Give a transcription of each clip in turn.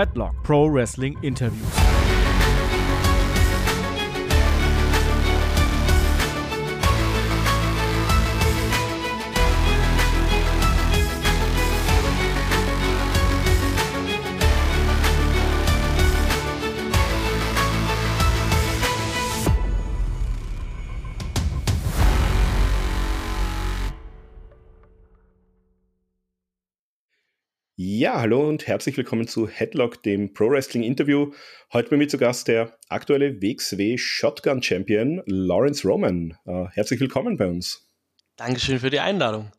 Headlock Pro Wrestling Interview. Hallo und herzlich willkommen zu Headlock, dem Pro Wrestling Interview. Heute bei mir zu Gast der aktuelle WXW Shotgun Champion Lawrence Roman. Uh, herzlich willkommen bei uns. Dankeschön für die Einladung.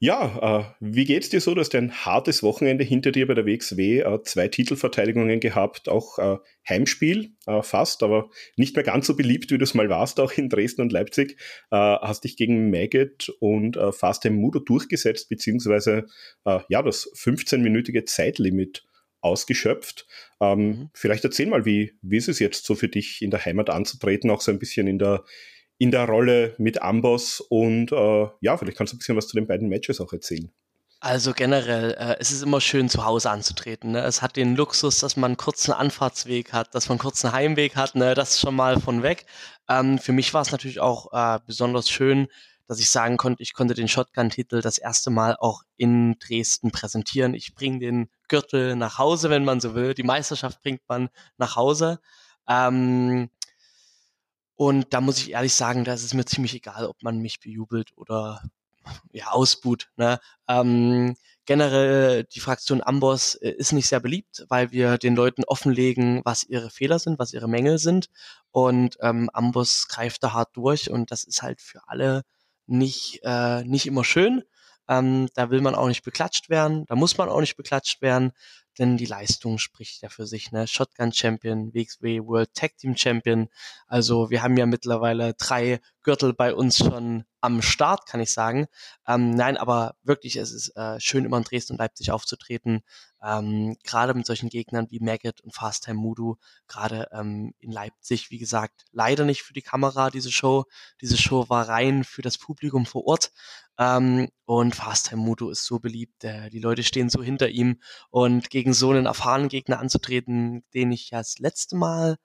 Ja, äh, wie geht's dir so? Du hast ein hartes Wochenende hinter dir bei der WXW, äh, zwei Titelverteidigungen gehabt, auch äh, Heimspiel äh, fast, aber nicht mehr ganz so beliebt, wie du es mal warst, auch in Dresden und Leipzig. Äh, hast dich gegen Maggot und äh, Fast Mudo durchgesetzt, beziehungsweise äh, ja, das 15-minütige Zeitlimit ausgeschöpft. Ähm, mhm. Vielleicht erzähl mal, wie, wie ist es jetzt so für dich in der Heimat anzutreten, auch so ein bisschen in der in der Rolle mit Amboss und äh, ja, vielleicht kannst du ein bisschen was zu den beiden Matches auch erzählen. Also generell, äh, es ist immer schön, zu Hause anzutreten. Ne? Es hat den Luxus, dass man einen kurzen Anfahrtsweg hat, dass man einen kurzen Heimweg hat. Ne? Das ist schon mal von weg. Ähm, für mich war es natürlich auch äh, besonders schön, dass ich sagen konnte, ich konnte den Shotgun-Titel das erste Mal auch in Dresden präsentieren. Ich bringe den Gürtel nach Hause, wenn man so will. Die Meisterschaft bringt man nach Hause. Ähm, und da muss ich ehrlich sagen, da ist es mir ziemlich egal, ob man mich bejubelt oder ja, ausbuht. Ne? Ähm, generell die Fraktion Amboss äh, ist nicht sehr beliebt, weil wir den Leuten offenlegen, was ihre Fehler sind, was ihre Mängel sind. Und ähm, Amboss greift da hart durch und das ist halt für alle nicht, äh, nicht immer schön. Ähm, da will man auch nicht beklatscht werden, da muss man auch nicht beklatscht werden denn die Leistung spricht ja für sich, ne? Shotgun Champion, WXW World Tag Team Champion. Also wir haben ja mittlerweile drei Gürtel bei uns schon am Start, kann ich sagen. Ähm, nein, aber wirklich, es ist äh, schön, immer in Dresden und Leipzig aufzutreten. Ähm, gerade mit solchen Gegnern wie Maggot und Fast Time Mudu. Gerade ähm, in Leipzig, wie gesagt, leider nicht für die Kamera, diese Show. Diese Show war rein für das Publikum vor Ort. Ähm, und Fast Time Mudu ist so beliebt. Äh, die Leute stehen so hinter ihm. Und gegen so einen erfahrenen Gegner anzutreten, den ich ja das letzte Mal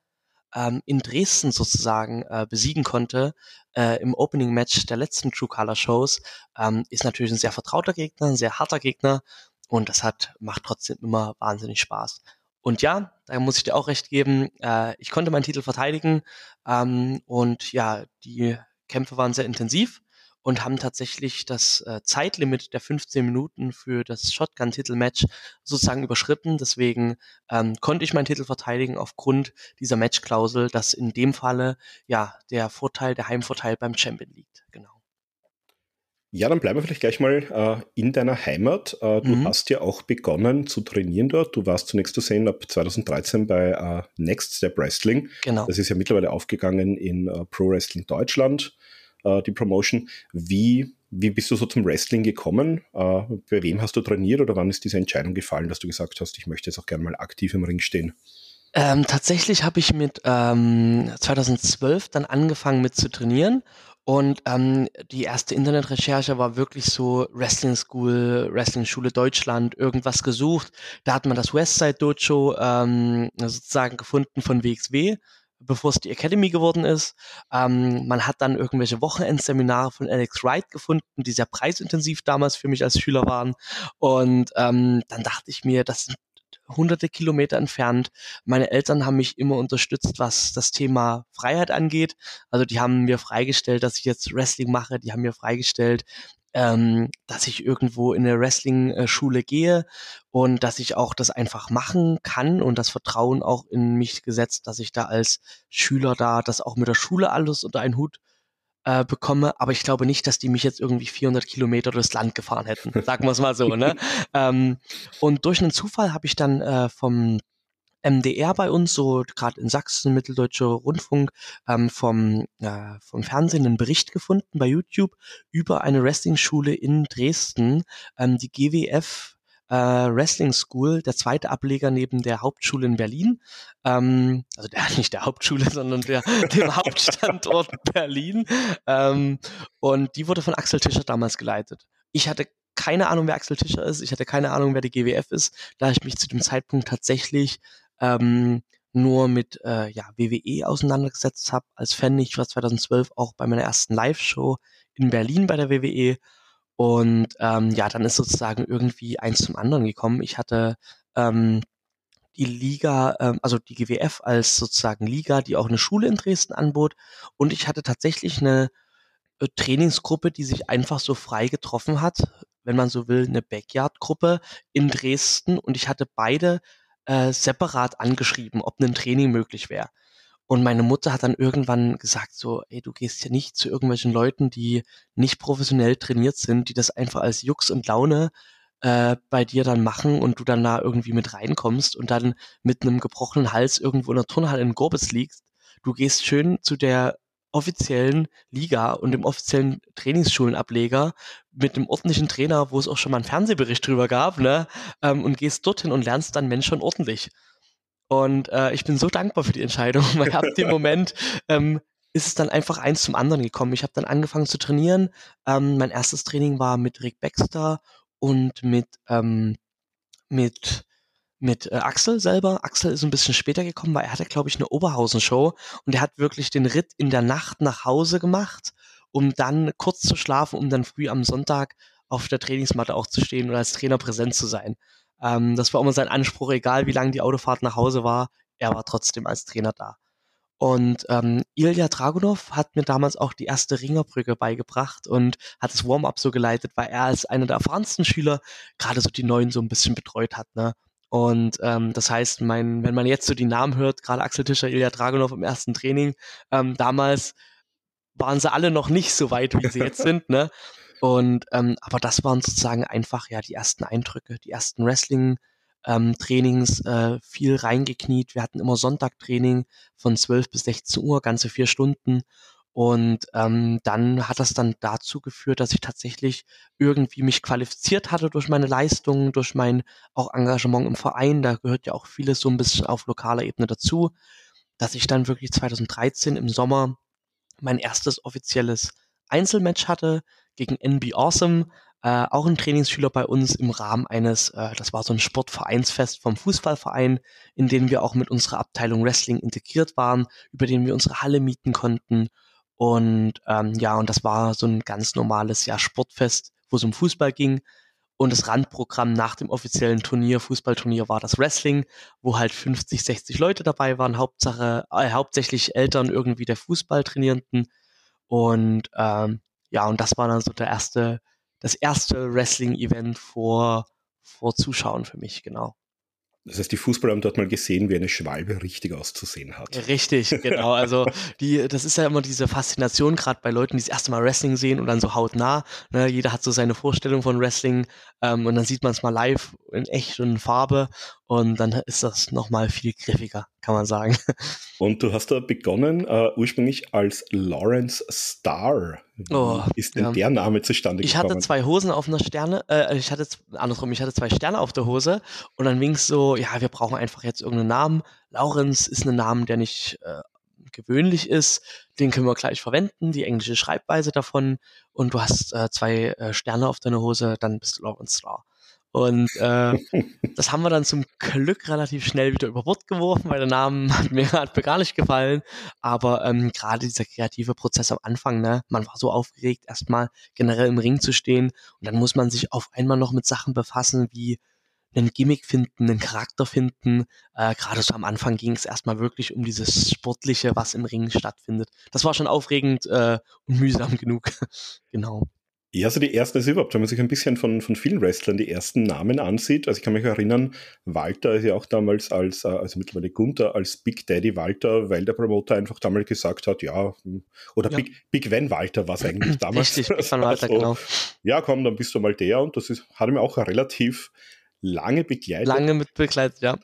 ähm, in Dresden sozusagen äh, besiegen konnte äh, im Opening Match der letzten True Color Shows, ähm, ist natürlich ein sehr vertrauter Gegner, ein sehr harter Gegner und das hat macht trotzdem immer wahnsinnig Spaß. Und ja, da muss ich dir auch recht geben, äh, ich konnte meinen Titel verteidigen ähm, und ja, die Kämpfe waren sehr intensiv und haben tatsächlich das äh, Zeitlimit der 15 Minuten für das Shotgun-Titelmatch sozusagen überschritten. Deswegen ähm, konnte ich meinen Titel verteidigen aufgrund dieser Matchklausel, dass in dem Falle ja der Vorteil, der Heimvorteil beim Champion liegt. Genau. Ja, dann bleiben wir vielleicht gleich mal äh, in deiner Heimat. Äh, du mhm. hast ja auch begonnen zu trainieren dort. Du warst zunächst zu sehen ab 2013 bei äh, Next Step Wrestling. Genau. Das ist ja mittlerweile aufgegangen in äh, Pro Wrestling Deutschland äh, die Promotion. Wie, wie bist du so zum Wrestling gekommen? Äh, bei wem hast du trainiert oder wann ist diese Entscheidung gefallen, dass du gesagt hast, ich möchte jetzt auch gerne mal aktiv im Ring stehen? Ähm, tatsächlich habe ich mit ähm, 2012 dann angefangen mit zu trainieren und ähm, die erste Internetrecherche war wirklich so Wrestling School, Wrestling Schule Deutschland, irgendwas gesucht. Da hat man das Westside Dojo ähm, sozusagen gefunden von WXW bevor es die Academy geworden ist. Ähm, man hat dann irgendwelche Wochenendseminare von Alex Wright gefunden, die sehr preisintensiv damals für mich als Schüler waren. Und ähm, dann dachte ich mir, das sind hunderte Kilometer entfernt. Meine Eltern haben mich immer unterstützt, was das Thema Freiheit angeht. Also die haben mir freigestellt, dass ich jetzt Wrestling mache. Die haben mir freigestellt, ähm, dass ich irgendwo in eine Wrestling-Schule gehe und dass ich auch das einfach machen kann und das Vertrauen auch in mich gesetzt, dass ich da als Schüler da das auch mit der Schule alles unter einen Hut äh, bekomme, aber ich glaube nicht, dass die mich jetzt irgendwie 400 Kilometer durchs Land gefahren hätten, sagen wir es mal so. Ne? ähm, und durch einen Zufall habe ich dann äh, vom MDR bei uns, so gerade in Sachsen, Mitteldeutscher Rundfunk, ähm, vom, äh, vom Fernsehen einen Bericht gefunden bei YouTube über eine Wrestling-Schule in Dresden, ähm, die GWF äh, Wrestling School, der zweite Ableger neben der Hauptschule in Berlin. Ähm, also der nicht der Hauptschule, sondern der dem Hauptstandort Berlin. Ähm, und die wurde von Axel Tischer damals geleitet. Ich hatte keine Ahnung, wer Axel Tischer ist. Ich hatte keine Ahnung, wer die GWF ist, da ich mich zu dem Zeitpunkt tatsächlich ähm, nur mit äh, ja, WWE auseinandergesetzt habe als Fan. Ich war 2012 auch bei meiner ersten Live-Show in Berlin bei der WWE. Und ähm, ja, dann ist sozusagen irgendwie eins zum anderen gekommen. Ich hatte ähm, die Liga, ähm, also die GWF als sozusagen Liga, die auch eine Schule in Dresden anbot. Und ich hatte tatsächlich eine äh, Trainingsgruppe, die sich einfach so frei getroffen hat, wenn man so will, eine Backyard-Gruppe in Dresden. Und ich hatte beide äh, separat angeschrieben, ob ein Training möglich wäre. Und meine Mutter hat dann irgendwann gesagt so, ey, du gehst ja nicht zu irgendwelchen Leuten, die nicht professionell trainiert sind, die das einfach als Jux und Laune äh, bei dir dann machen und du dann da irgendwie mit reinkommst und dann mit einem gebrochenen Hals irgendwo in der Turnhalle in Gorbis liegst. Du gehst schön zu der offiziellen Liga und dem offiziellen Trainingsschulenableger mit einem ordentlichen Trainer, wo es auch schon mal einen Fernsehbericht drüber gab, ne, ähm, und gehst dorthin und lernst dann Menschen ordentlich. Und äh, ich bin so dankbar für die Entscheidung, weil ab dem Moment ähm, ist es dann einfach eins zum anderen gekommen. Ich habe dann angefangen zu trainieren. Ähm, mein erstes Training war mit Rick Baxter und mit ähm, mit mit äh, Axel selber. Axel ist ein bisschen später gekommen, weil er hatte, glaube ich, eine Oberhausen-Show und er hat wirklich den Ritt in der Nacht nach Hause gemacht, um dann kurz zu schlafen, um dann früh am Sonntag auf der Trainingsmatte auch zu stehen und als Trainer präsent zu sein. Ähm, das war immer sein Anspruch, egal wie lang die Autofahrt nach Hause war, er war trotzdem als Trainer da. Und ähm, Ilya Dragunov hat mir damals auch die erste Ringerbrücke beigebracht und hat das Warm-up so geleitet, weil er als einer der erfahrensten Schüler gerade so die Neuen so ein bisschen betreut hat. Ne? Und ähm, das heißt, mein, wenn man jetzt so die Namen hört, gerade Axel Tischer, Ilya Dragunov im ersten Training, ähm, damals waren sie alle noch nicht so weit, wie sie jetzt sind, ne? Und ähm, aber das waren sozusagen einfach ja die ersten Eindrücke, die ersten Wrestling ähm, Trainings, äh, viel reingekniet. Wir hatten immer Sonntagtraining von 12 bis 16 Uhr, ganze vier Stunden. Und ähm, dann hat das dann dazu geführt, dass ich tatsächlich irgendwie mich qualifiziert hatte durch meine Leistungen, durch mein auch Engagement im Verein. Da gehört ja auch vieles so ein bisschen auf lokaler Ebene dazu, dass ich dann wirklich 2013 im Sommer mein erstes offizielles Einzelmatch hatte gegen NB Awesome, äh, auch ein Trainingsschüler bei uns im Rahmen eines, äh, das war so ein Sportvereinsfest vom Fußballverein, in dem wir auch mit unserer Abteilung Wrestling integriert waren, über den wir unsere Halle mieten konnten und ähm, ja, und das war so ein ganz normales ja, Sportfest, wo es um Fußball ging. Und das Randprogramm nach dem offiziellen Turnier, Fußballturnier, war das Wrestling, wo halt 50, 60 Leute dabei waren, Hauptsache, äh, hauptsächlich Eltern irgendwie der Fußballtrainierenden. Und ähm, ja, und das war dann so der erste, das erste Wrestling-Event vor, vor Zuschauern für mich, genau. Das heißt, die Fußballer haben dort mal gesehen, wie eine Schwalbe richtig auszusehen hat. Richtig, genau. Also die, das ist ja immer diese Faszination, gerade bei Leuten, die das erste Mal Wrestling sehen und dann so hautnah. Ne? Jeder hat so seine Vorstellung von Wrestling ähm, und dann sieht man es mal live in echt und in Farbe und dann ist das nochmal viel griffiger, kann man sagen. Und du hast da begonnen, uh, ursprünglich als Lawrence Star. Wie oh, ist denn ja. der Name zustande gekommen? Ich hatte zwei Hosen auf einer Sterne, äh, ich hatte, andersrum, ich hatte zwei Sterne auf der Hose und dann ging es so, ja, wir brauchen einfach jetzt irgendeinen Namen. Lawrence ist ein Name, der nicht äh, gewöhnlich ist, den können wir gleich verwenden, die englische Schreibweise davon und du hast äh, zwei äh, Sterne auf deiner Hose, dann bist du Lawrence Star. Und äh, das haben wir dann zum Glück relativ schnell wieder über Bord geworfen, weil der Name hat mir, hat mir gar nicht gefallen. Aber ähm, gerade dieser kreative Prozess am Anfang, ne, man war so aufgeregt, erstmal generell im Ring zu stehen. Und dann muss man sich auf einmal noch mit Sachen befassen, wie einen Gimmick finden, einen Charakter finden. Äh, Gerade so am Anfang ging es erstmal wirklich um dieses Sportliche, was im Ring stattfindet. Das war schon aufregend äh, und mühsam genug. genau. Ja, also die ersten ist überhaupt, wenn man sich ein bisschen von, von vielen Wrestlern die ersten Namen ansieht. Also ich kann mich erinnern, Walter ist ja auch damals als, äh, also mittlerweile Gunther, als Big Daddy Walter, weil der Promoter einfach damals gesagt hat, ja, oder ja. Big, Big Van Walter war es eigentlich damals. Richtig, Big Van Walter, also, genau. Ja, komm, dann bist du mal der und das ist, hat mir auch relativ lange begleitet. Lange mit begleitet, ja.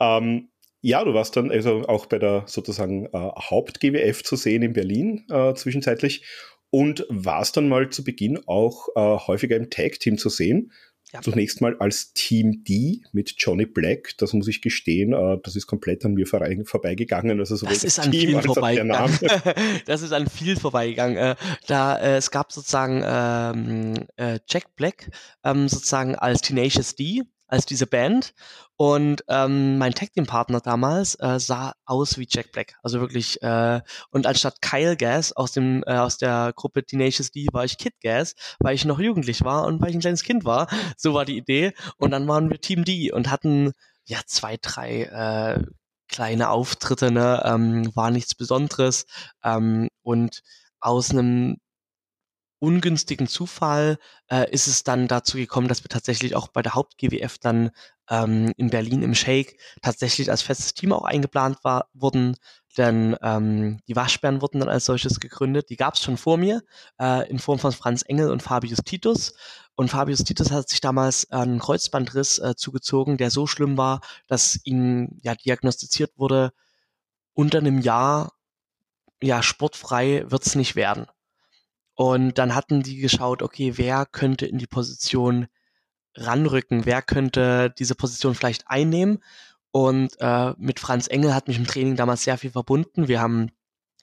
Ähm, ja, du warst dann also auch bei der sozusagen äh, Haupt-GWF zu sehen in Berlin äh, zwischenzeitlich und warst dann mal zu Beginn auch äh, häufiger im Tag-Team zu sehen. ja. zunächst mal als Team D mit Johnny Black. Das muss ich gestehen, äh, das ist komplett an mir vorbeigegangen. Also das ist an Team viel vorbeigegangen. das ist an viel vorbeigegangen. Äh, da äh, es gab sozusagen ähm, äh, Jack Black ähm, sozusagen als Tenacious D als diese Band. Und ähm, mein Tag Team Partner damals äh, sah aus wie Jack Black, also wirklich. Äh, und anstatt Kyle Gas aus dem äh, aus der Gruppe Tenacious D war ich Kid Gas, weil ich noch jugendlich war und weil ich ein kleines Kind war. So war die Idee. Und dann waren wir Team D und hatten ja zwei, drei äh, kleine Auftritte. Ne, ähm, war nichts Besonderes. Ähm, und aus einem ungünstigen Zufall äh, ist es dann dazu gekommen, dass wir tatsächlich auch bei der Haupt-GWF dann ähm, in Berlin im Shake tatsächlich als festes Team auch eingeplant war, wurden. Denn ähm, die Waschbären wurden dann als solches gegründet. Die gab es schon vor mir äh, in Form von Franz Engel und Fabius Titus. Und Fabius Titus hat sich damals einen Kreuzbandriss äh, zugezogen, der so schlimm war, dass ihm ja diagnostiziert wurde, unter einem Jahr ja sportfrei wird's nicht werden. Und dann hatten die geschaut, okay, wer könnte in die Position ranrücken, wer könnte diese Position vielleicht einnehmen. Und äh, mit Franz Engel hat mich im Training damals sehr viel verbunden. Wir haben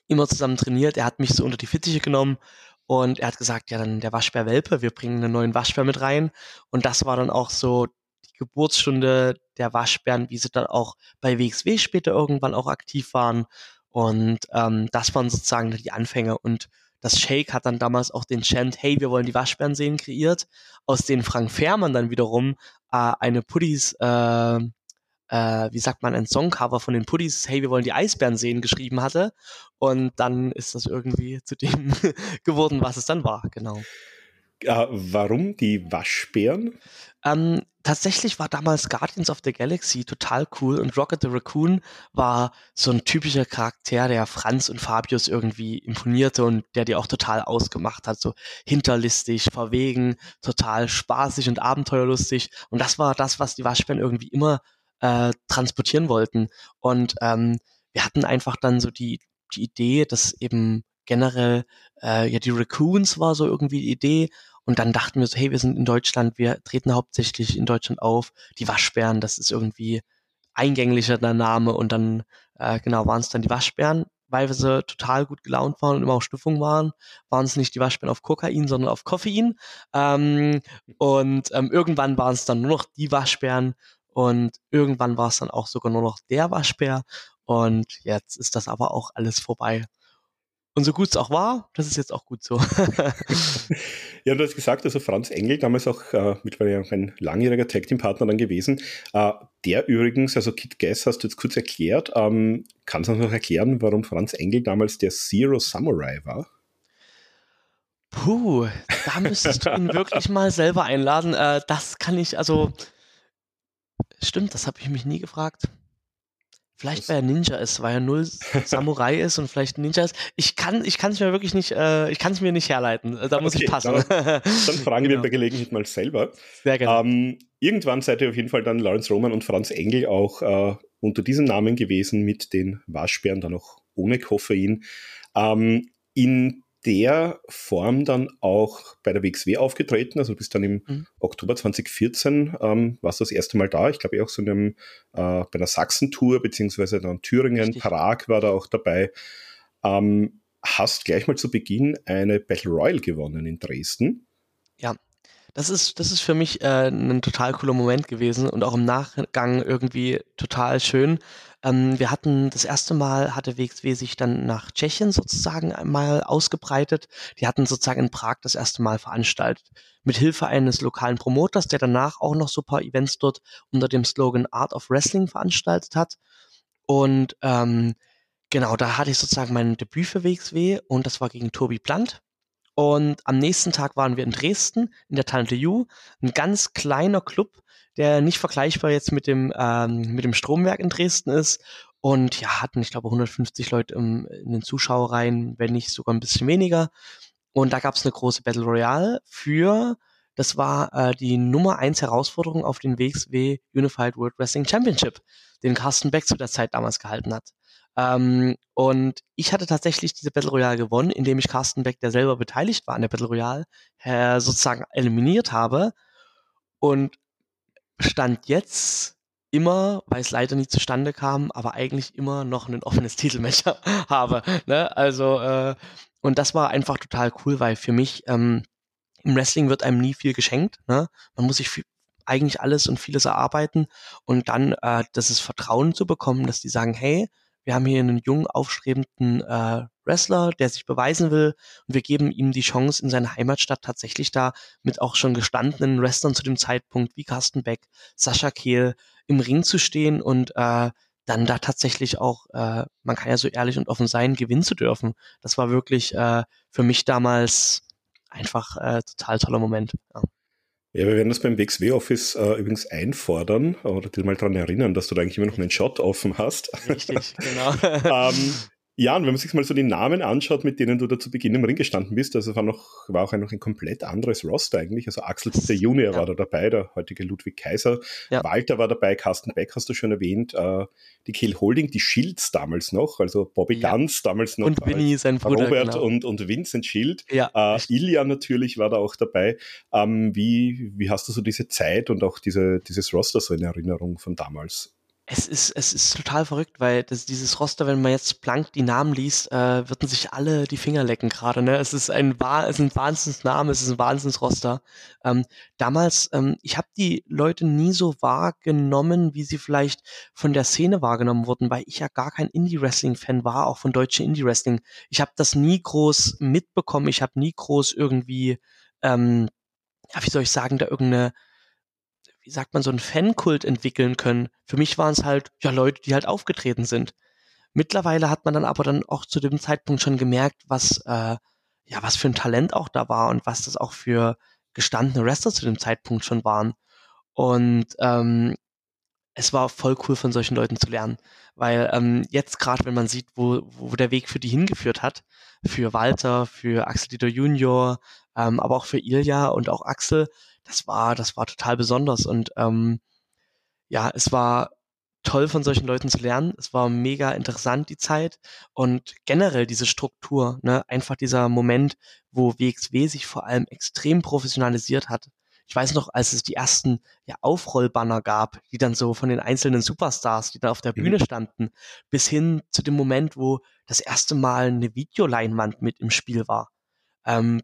immer zusammen trainiert. Er hat mich so unter die Fittiche genommen und er hat gesagt, ja, dann der Waschbär Welpe, wir bringen einen neuen Waschbär mit rein. Und das war dann auch so die Geburtsstunde der Waschbären, wie sie dann auch bei WXW später irgendwann auch aktiv waren. Und ähm, das waren sozusagen die Anfänge. Und das Shake hat dann damals auch den Chant, hey, wir wollen die Waschbären sehen, kreiert, aus den Frank Fährmann dann wiederum äh, eine Puddies, äh, äh, wie sagt man, ein Songcover von den Puddies, hey, wir wollen die Eisbären sehen, geschrieben hatte. Und dann ist das irgendwie zu dem geworden, was es dann war, genau. Äh, warum die Waschbären? Ähm, tatsächlich war damals Guardians of the Galaxy total cool und Rocket the Raccoon war so ein typischer Charakter, der Franz und Fabius irgendwie imponierte und der die auch total ausgemacht hat. So hinterlistig, verwegen, total spaßig und abenteuerlustig. Und das war das, was die Waschbären irgendwie immer äh, transportieren wollten. Und ähm, wir hatten einfach dann so die, die Idee, dass eben generell äh, ja die Raccoons war so irgendwie die Idee und dann dachten wir so, hey, wir sind in Deutschland, wir treten hauptsächlich in Deutschland auf. Die Waschbären, das ist irgendwie eingänglicher der Name. Und dann, äh, genau, waren es dann die Waschbären, weil wir so total gut gelaunt waren und immer auf Stimmung waren, waren es nicht die Waschbären auf Kokain, sondern auf Koffein. Ähm, und ähm, irgendwann waren es dann nur noch die Waschbären und irgendwann war es dann auch sogar nur noch der Waschbär. Und jetzt ist das aber auch alles vorbei. Und so gut es auch war, das ist jetzt auch gut so. ja, du hast gesagt, also Franz Engel, damals auch äh, mittlerweile auch ein langjähriger Tag-Team-Partner dann gewesen. Äh, der übrigens, also Kit Guess hast du jetzt kurz erklärt. Ähm, kannst du uns noch erklären, warum Franz Engel damals der Zero Samurai war? Puh, da müsstest du ihn wirklich mal selber einladen. Äh, das kann ich, also stimmt, das habe ich mich nie gefragt. Vielleicht weil er Ninja ist, weil er null Samurai ist und vielleicht Ninja ist. Ich kann, ich kann es mir wirklich nicht, äh, ich kann es mir nicht herleiten. Da muss okay, ich passen. Dann, dann fragen genau. wir bei Gelegenheit mal selber. Sehr gerne. Ähm, irgendwann seid ihr auf jeden Fall dann Lawrence Roman und Franz Engel auch äh, unter diesem Namen gewesen mit den Waschbären, dann auch ohne Koffein. Ähm, in der Form dann auch bei der WXW aufgetreten. Also du bist dann im mhm. Oktober 2014, ähm, warst du das erste Mal da. Ich glaube auch so in einem, äh, bei einer Sachsen-Tour, beziehungsweise dann Thüringen, Richtig. Prag war da auch dabei. Ähm, hast gleich mal zu Beginn eine Battle Royal gewonnen in Dresden. Ja, das ist, das ist für mich äh, ein total cooler Moment gewesen und auch im Nachgang irgendwie total schön. Ähm, wir hatten das erste Mal, hatte WXW sich dann nach Tschechien sozusagen einmal ausgebreitet. Die hatten sozusagen in Prag das erste Mal veranstaltet. Mit Hilfe eines lokalen Promoters, der danach auch noch so ein paar Events dort unter dem Slogan Art of Wrestling veranstaltet hat. Und ähm, genau, da hatte ich sozusagen mein Debüt für WXW und das war gegen Tobi Plant. Und am nächsten Tag waren wir in Dresden, in der Tante Ju, ein ganz kleiner Club, der nicht vergleichbar jetzt mit dem, ähm, mit dem Stromwerk in Dresden ist. Und ja, hatten, ich glaube, 150 Leute im, in den Zuschauereien, wenn nicht sogar ein bisschen weniger. Und da gab es eine große Battle Royale für, das war äh, die Nummer eins Herausforderung auf den WXW Unified World Wrestling Championship, den Carsten Beck zu der Zeit damals gehalten hat. Ähm, und ich hatte tatsächlich diese Battle Royale gewonnen, indem ich Carsten Beck, der selber beteiligt war an der Battle Royale, äh, sozusagen eliminiert habe. Und Stand jetzt immer, weil es leider nie zustande kam, aber eigentlich immer noch ein offenes Titelmatch habe. Ne? Also, äh, und das war einfach total cool, weil für mich ähm, im Wrestling wird einem nie viel geschenkt. Ne? Man muss sich viel, eigentlich alles und vieles erarbeiten und dann äh, das ist Vertrauen zu bekommen, dass die sagen, hey, wir haben hier einen jungen, aufstrebenden äh, Wrestler, der sich beweisen will und wir geben ihm die Chance, in seiner Heimatstadt tatsächlich da mit auch schon gestandenen Wrestlern zu dem Zeitpunkt wie Carsten Beck, Sascha Kehl im Ring zu stehen und äh, dann da tatsächlich auch, äh, man kann ja so ehrlich und offen sein, gewinnen zu dürfen. Das war wirklich äh, für mich damals einfach äh, total toller Moment. Ja. Ja, wir werden das beim WXW-Office äh, übrigens einfordern oder dir mal daran erinnern, dass du da eigentlich immer noch einen Shot offen hast. Richtig, genau. ähm, ja, und wenn man sich mal so die Namen anschaut, mit denen du da zu Beginn im Ring gestanden bist, also war noch, war auch ein, noch ein komplett anderes Roster eigentlich. Also Axel Peter Junior ja. war da dabei, der heutige Ludwig Kaiser. Ja. Walter war dabei, Carsten Beck hast du schon erwähnt, äh, die Kill Holding, die Shields damals noch, also Bobby ja. Guns damals noch. Und Winnie, sein Bruder. Robert genau. und, und Vincent Schild. Ja. Äh, Ilya natürlich war da auch dabei. Ähm, wie, wie hast du so diese Zeit und auch diese, dieses Roster so in Erinnerung von damals? Es ist, es ist total verrückt, weil das, dieses Roster, wenn man jetzt blank die Namen liest, äh, würden sich alle die Finger lecken gerade. Ne? Es ist ein, ein Wahnsinnsname, es ist ein Wahnsinnsroster. Ähm, damals, ähm, ich habe die Leute nie so wahrgenommen, wie sie vielleicht von der Szene wahrgenommen wurden, weil ich ja gar kein Indie-Wrestling-Fan war, auch von deutschen Indie-Wrestling. Ich habe das nie groß mitbekommen, ich habe nie groß irgendwie, ähm, ja, wie soll ich sagen, da irgendeine wie sagt man, so einen Fankult entwickeln können. Für mich waren es halt, ja, Leute, die halt aufgetreten sind. Mittlerweile hat man dann aber dann auch zu dem Zeitpunkt schon gemerkt, was, äh, ja, was für ein Talent auch da war und was das auch für gestandene Wrestler zu dem Zeitpunkt schon waren. Und ähm, es war voll cool von solchen Leuten zu lernen, weil ähm, jetzt gerade, wenn man sieht, wo, wo der Weg für die hingeführt hat, für Walter, für Axel Dieter Junior, ähm, aber auch für Ilja und auch Axel, das war, das war total besonders und ähm, ja, es war toll von solchen Leuten zu lernen. Es war mega interessant die Zeit und generell diese Struktur, ne, einfach dieser Moment, wo WXW sich vor allem extrem professionalisiert hat. Ich weiß noch, als es die ersten ja, Aufrollbanner gab, die dann so von den einzelnen Superstars, die da auf der mhm. Bühne standen, bis hin zu dem Moment, wo das erste Mal eine Videoleinwand mit im Spiel war. Ähm,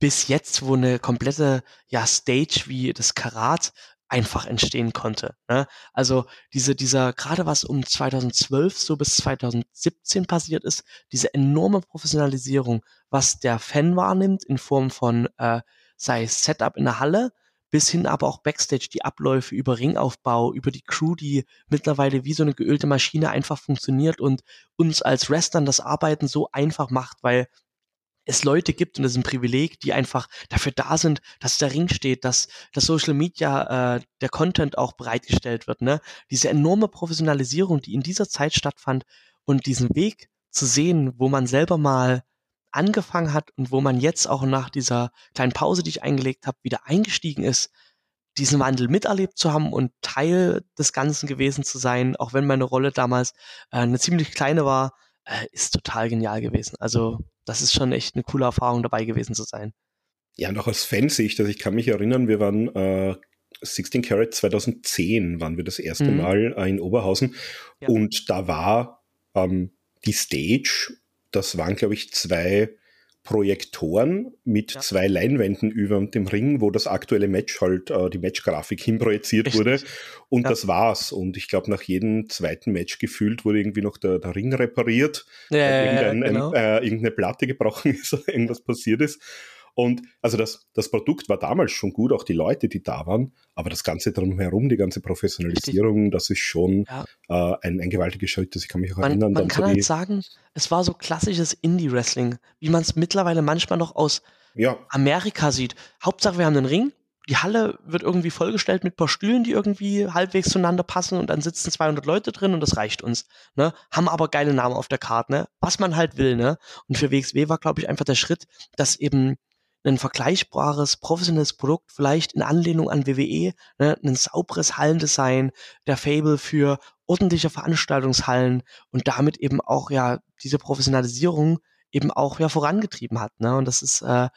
bis jetzt, wo eine komplette ja, Stage wie das Karat einfach entstehen konnte. Ne? Also diese, dieser, gerade was um 2012 so bis 2017 passiert ist, diese enorme Professionalisierung, was der Fan wahrnimmt in Form von äh, sei Setup in der Halle, bis hin aber auch Backstage, die Abläufe über Ringaufbau, über die Crew, die mittlerweile wie so eine geölte Maschine einfach funktioniert und uns als Wrestlern das Arbeiten so einfach macht, weil es Leute gibt, und das ist ein Privileg, die einfach dafür da sind, dass der Ring steht, dass das Social Media, äh, der Content auch bereitgestellt wird. Ne? Diese enorme Professionalisierung, die in dieser Zeit stattfand und diesen Weg zu sehen, wo man selber mal angefangen hat und wo man jetzt auch nach dieser kleinen Pause, die ich eingelegt habe, wieder eingestiegen ist, diesen Wandel miterlebt zu haben und Teil des Ganzen gewesen zu sein, auch wenn meine Rolle damals äh, eine ziemlich kleine war, äh, ist total genial gewesen. Also das ist schon echt eine coole Erfahrung dabei gewesen zu sein. Ja, noch aus Fansicht, also ich kann mich erinnern, wir waren äh, 16 Carat 2010 waren wir das erste mhm. Mal äh, in Oberhausen ja. und da war ähm, die Stage, das waren glaube ich zwei Projektoren mit ja. zwei Leinwänden über dem Ring, wo das aktuelle Match halt, äh, die Matchgrafik hinprojiziert Richtig. wurde. Und ja. das war's. Und ich glaube, nach jedem zweiten Match gefühlt wurde irgendwie noch der, der Ring repariert, ja, irgendein, genau. ein, äh, irgendeine Platte gebrochen ist oder irgendwas passiert ist. Und also das, das Produkt war damals schon gut, auch die Leute, die da waren, aber das Ganze drumherum, die ganze Professionalisierung, das ist schon ja. äh, ein, ein gewaltiger Schritt, das ich kann mich auch man, erinnern. Man kann halt sagen, es war so klassisches Indie-Wrestling, wie man es mittlerweile manchmal noch aus ja. Amerika sieht. Hauptsache, wir haben einen Ring, die Halle wird irgendwie vollgestellt mit ein paar Stühlen, die irgendwie halbwegs zueinander passen und dann sitzen 200 Leute drin und das reicht uns. Ne? Haben aber geile Namen auf der Karte, ne? was man halt will. Ne? Und für WXW war, glaube ich, einfach der Schritt, dass eben ein vergleichbares, professionelles Produkt, vielleicht in Anlehnung an WWE, ne, ein sauberes Hallendesign, der Fable für ordentliche Veranstaltungshallen und damit eben auch ja diese Professionalisierung eben auch ja vorangetrieben hat. Ne? Und das ist äh,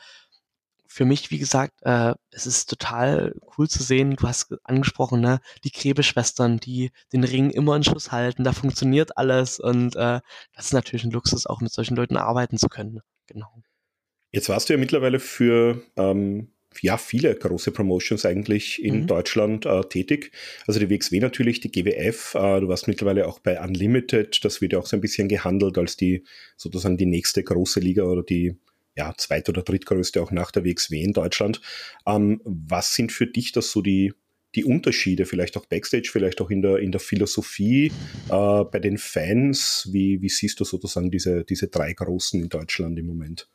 für mich, wie gesagt, äh, es ist total cool zu sehen. Du hast angesprochen, ne, die Krebeschwestern, die den Ring immer in Schuss halten. Da funktioniert alles und äh, das ist natürlich ein Luxus, auch mit solchen Leuten arbeiten zu können. Genau. Jetzt warst du ja mittlerweile für ähm, ja, viele große Promotions eigentlich in mhm. Deutschland äh, tätig. Also die WXW natürlich, die GWF, äh, du warst mittlerweile auch bei Unlimited, das wird ja auch so ein bisschen gehandelt als die sozusagen die nächste große Liga oder die ja, zweit- oder drittgrößte auch nach der WXW in Deutschland. Ähm, was sind für dich das so die, die Unterschiede, vielleicht auch Backstage, vielleicht auch in der, in der Philosophie äh, bei den Fans? Wie, wie siehst du sozusagen diese, diese drei Großen in Deutschland im Moment?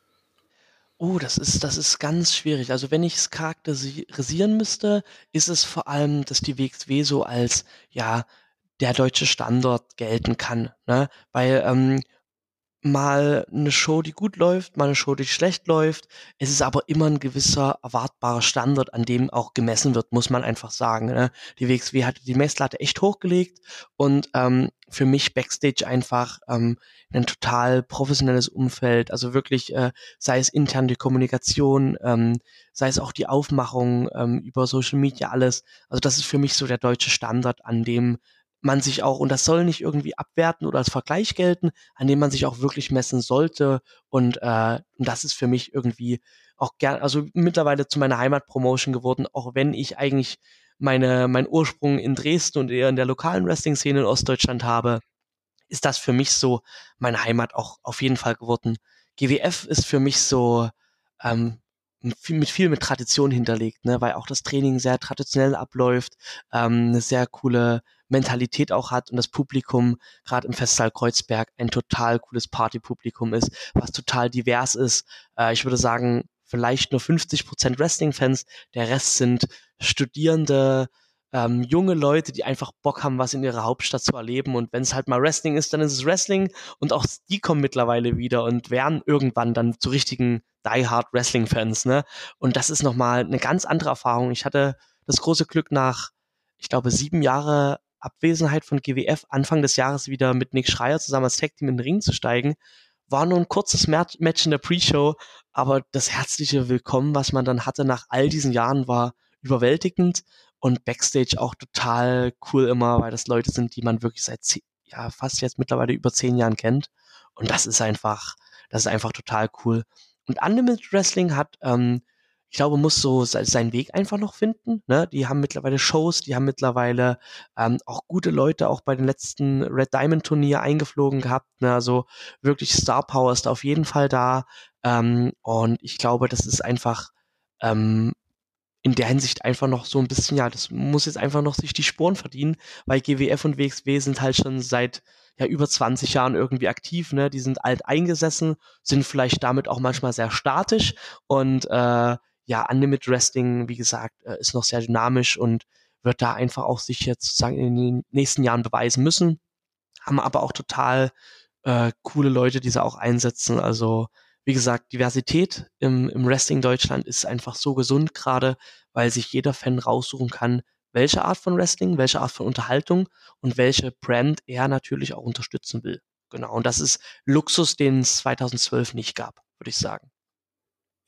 Oh, das ist, das ist ganz schwierig. Also wenn ich es charakterisieren müsste, ist es vor allem, dass die WXW so als ja der deutsche Standort gelten kann. Ne? Weil ähm, mal eine Show, die gut läuft, mal eine Show, die schlecht läuft. Es ist aber immer ein gewisser erwartbarer Standard, an dem auch gemessen wird, muss man einfach sagen. Ne? Die WXW hatte die Messlatte echt hochgelegt und ähm, für mich Backstage einfach ähm, ein total professionelles Umfeld. Also wirklich, äh, sei es intern die Kommunikation, ähm, sei es auch die Aufmachung ähm, über Social Media, alles. Also das ist für mich so der deutsche Standard, an dem man sich auch, und das soll nicht irgendwie abwerten oder als Vergleich gelten, an dem man sich auch wirklich messen sollte. Und, äh, und das ist für mich irgendwie auch gern, also mittlerweile zu meiner Heimatpromotion geworden, auch wenn ich eigentlich meine, mein Ursprung in Dresden und eher in der lokalen Wrestling-Szene in Ostdeutschland habe, ist das für mich so meine Heimat auch auf jeden Fall geworden. GWF ist für mich so ähm, mit viel mit Tradition hinterlegt, ne, weil auch das Training sehr traditionell abläuft, ähm, eine sehr coole Mentalität auch hat und das Publikum gerade im Festsaal Kreuzberg ein total cooles Partypublikum ist, was total divers ist. Äh, ich würde sagen, vielleicht nur 50 Prozent Wrestling-Fans, der Rest sind Studierende, ähm, junge Leute, die einfach Bock haben, was in ihrer Hauptstadt zu erleben. Und wenn es halt mal Wrestling ist, dann ist es Wrestling. Und auch die kommen mittlerweile wieder und werden irgendwann dann zu richtigen Die Hard Wrestling-Fans. Ne? Und das ist nochmal eine ganz andere Erfahrung. Ich hatte das große Glück nach, ich glaube, sieben Jahre Abwesenheit von GWF Anfang des Jahres wieder mit Nick Schreier zusammen als Tag Team in den Ring zu steigen. War nur ein kurzes Match in der Pre-Show, aber das herzliche Willkommen, was man dann hatte nach all diesen Jahren, war überwältigend und Backstage auch total cool immer, weil das Leute sind, die man wirklich seit ja fast jetzt mittlerweile über zehn Jahren kennt und das ist einfach, das ist einfach total cool. Und Unlimited Wrestling hat, ähm, ich glaube, muss so seinen Weg einfach noch finden. Ne? Die haben mittlerweile Shows, die haben mittlerweile ähm, auch gute Leute auch bei den letzten Red Diamond Turnier eingeflogen gehabt. Ne? Also wirklich Star Power ist auf jeden Fall da. Ähm, und ich glaube, das ist einfach ähm, in der Hinsicht einfach noch so ein bisschen, ja, das muss jetzt einfach noch sich die Spuren verdienen, weil GWF und WXW sind halt schon seit ja über 20 Jahren irgendwie aktiv, ne? Die sind alt eingesessen, sind vielleicht damit auch manchmal sehr statisch und äh, ja, Unlimited Wrestling, wie gesagt, äh, ist noch sehr dynamisch und wird da einfach auch sich jetzt sozusagen in den nächsten Jahren beweisen müssen. Haben aber auch total äh, coole Leute, die sie auch einsetzen. Also wie gesagt, Diversität im, im Wrestling Deutschland ist einfach so gesund gerade, weil sich jeder Fan raussuchen kann, welche Art von Wrestling, welche Art von Unterhaltung und welche Brand er natürlich auch unterstützen will. Genau. Und das ist Luxus, den es 2012 nicht gab, würde ich sagen.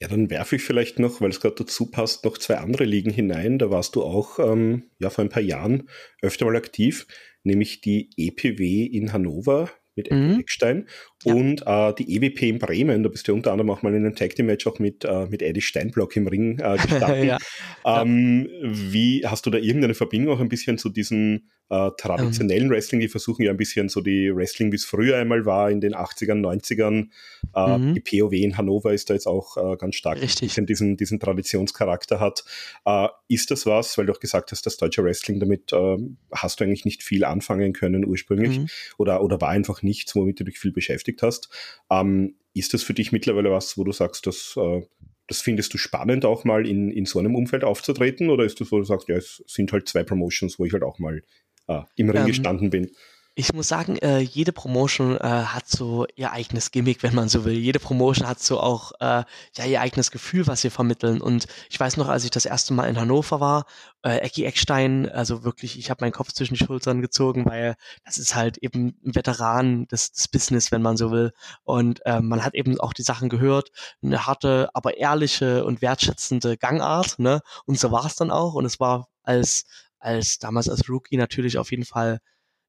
Ja, dann werfe ich vielleicht noch, weil es gerade dazu passt, noch zwei andere Ligen hinein. Da warst du auch ähm, ja vor ein paar Jahren öfter mal aktiv, nämlich die EPW in Hannover mit mhm. Eckstein ja. und äh, die EWP in Bremen. Da bist du unter anderem auch mal in einem Tag Team Match auch mit, äh, mit Eddie Steinblock im Ring äh, gestanden. ja. ähm, wie hast du da irgendeine Verbindung auch ein bisschen zu diesen äh, traditionellen ähm. Wrestling? Die versuchen ja ein bisschen so die Wrestling, wie es früher einmal war in den 80ern, 90ern. Äh, mhm. Die POW in Hannover ist da jetzt auch äh, ganz stark, Richtig. diesen, diesen Traditionscharakter hat. Äh, ist das was, weil du auch gesagt hast, das deutsche Wrestling, damit äh, hast du eigentlich nicht viel anfangen können ursprünglich mhm. oder, oder war einfach nichts, womit du dich viel beschäftigt hast. Ähm, ist das für dich mittlerweile was, wo du sagst, dass äh, das findest du spannend, auch mal in, in so einem Umfeld aufzutreten? Oder ist das, wo du sagst, ja, es sind halt zwei Promotions, wo ich halt auch mal äh, im Ring ähm, gestanden bin? Ich muss sagen, äh, jede Promotion äh, hat so ihr eigenes Gimmick, wenn man so will. Jede Promotion hat so auch äh, ja ihr eigenes Gefühl, was sie vermitteln. Und ich weiß noch, als ich das erste Mal in Hannover war, äh, Ecki Eckstein, also wirklich, ich habe meinen Kopf zwischen die Schultern gezogen, weil das ist halt eben ein Veteran des, des Business, wenn man so will. Und äh, man hat eben auch die Sachen gehört, eine harte, aber ehrliche und wertschätzende Gangart. Ne? Und so war es dann auch. Und es war als als damals als Rookie natürlich auf jeden Fall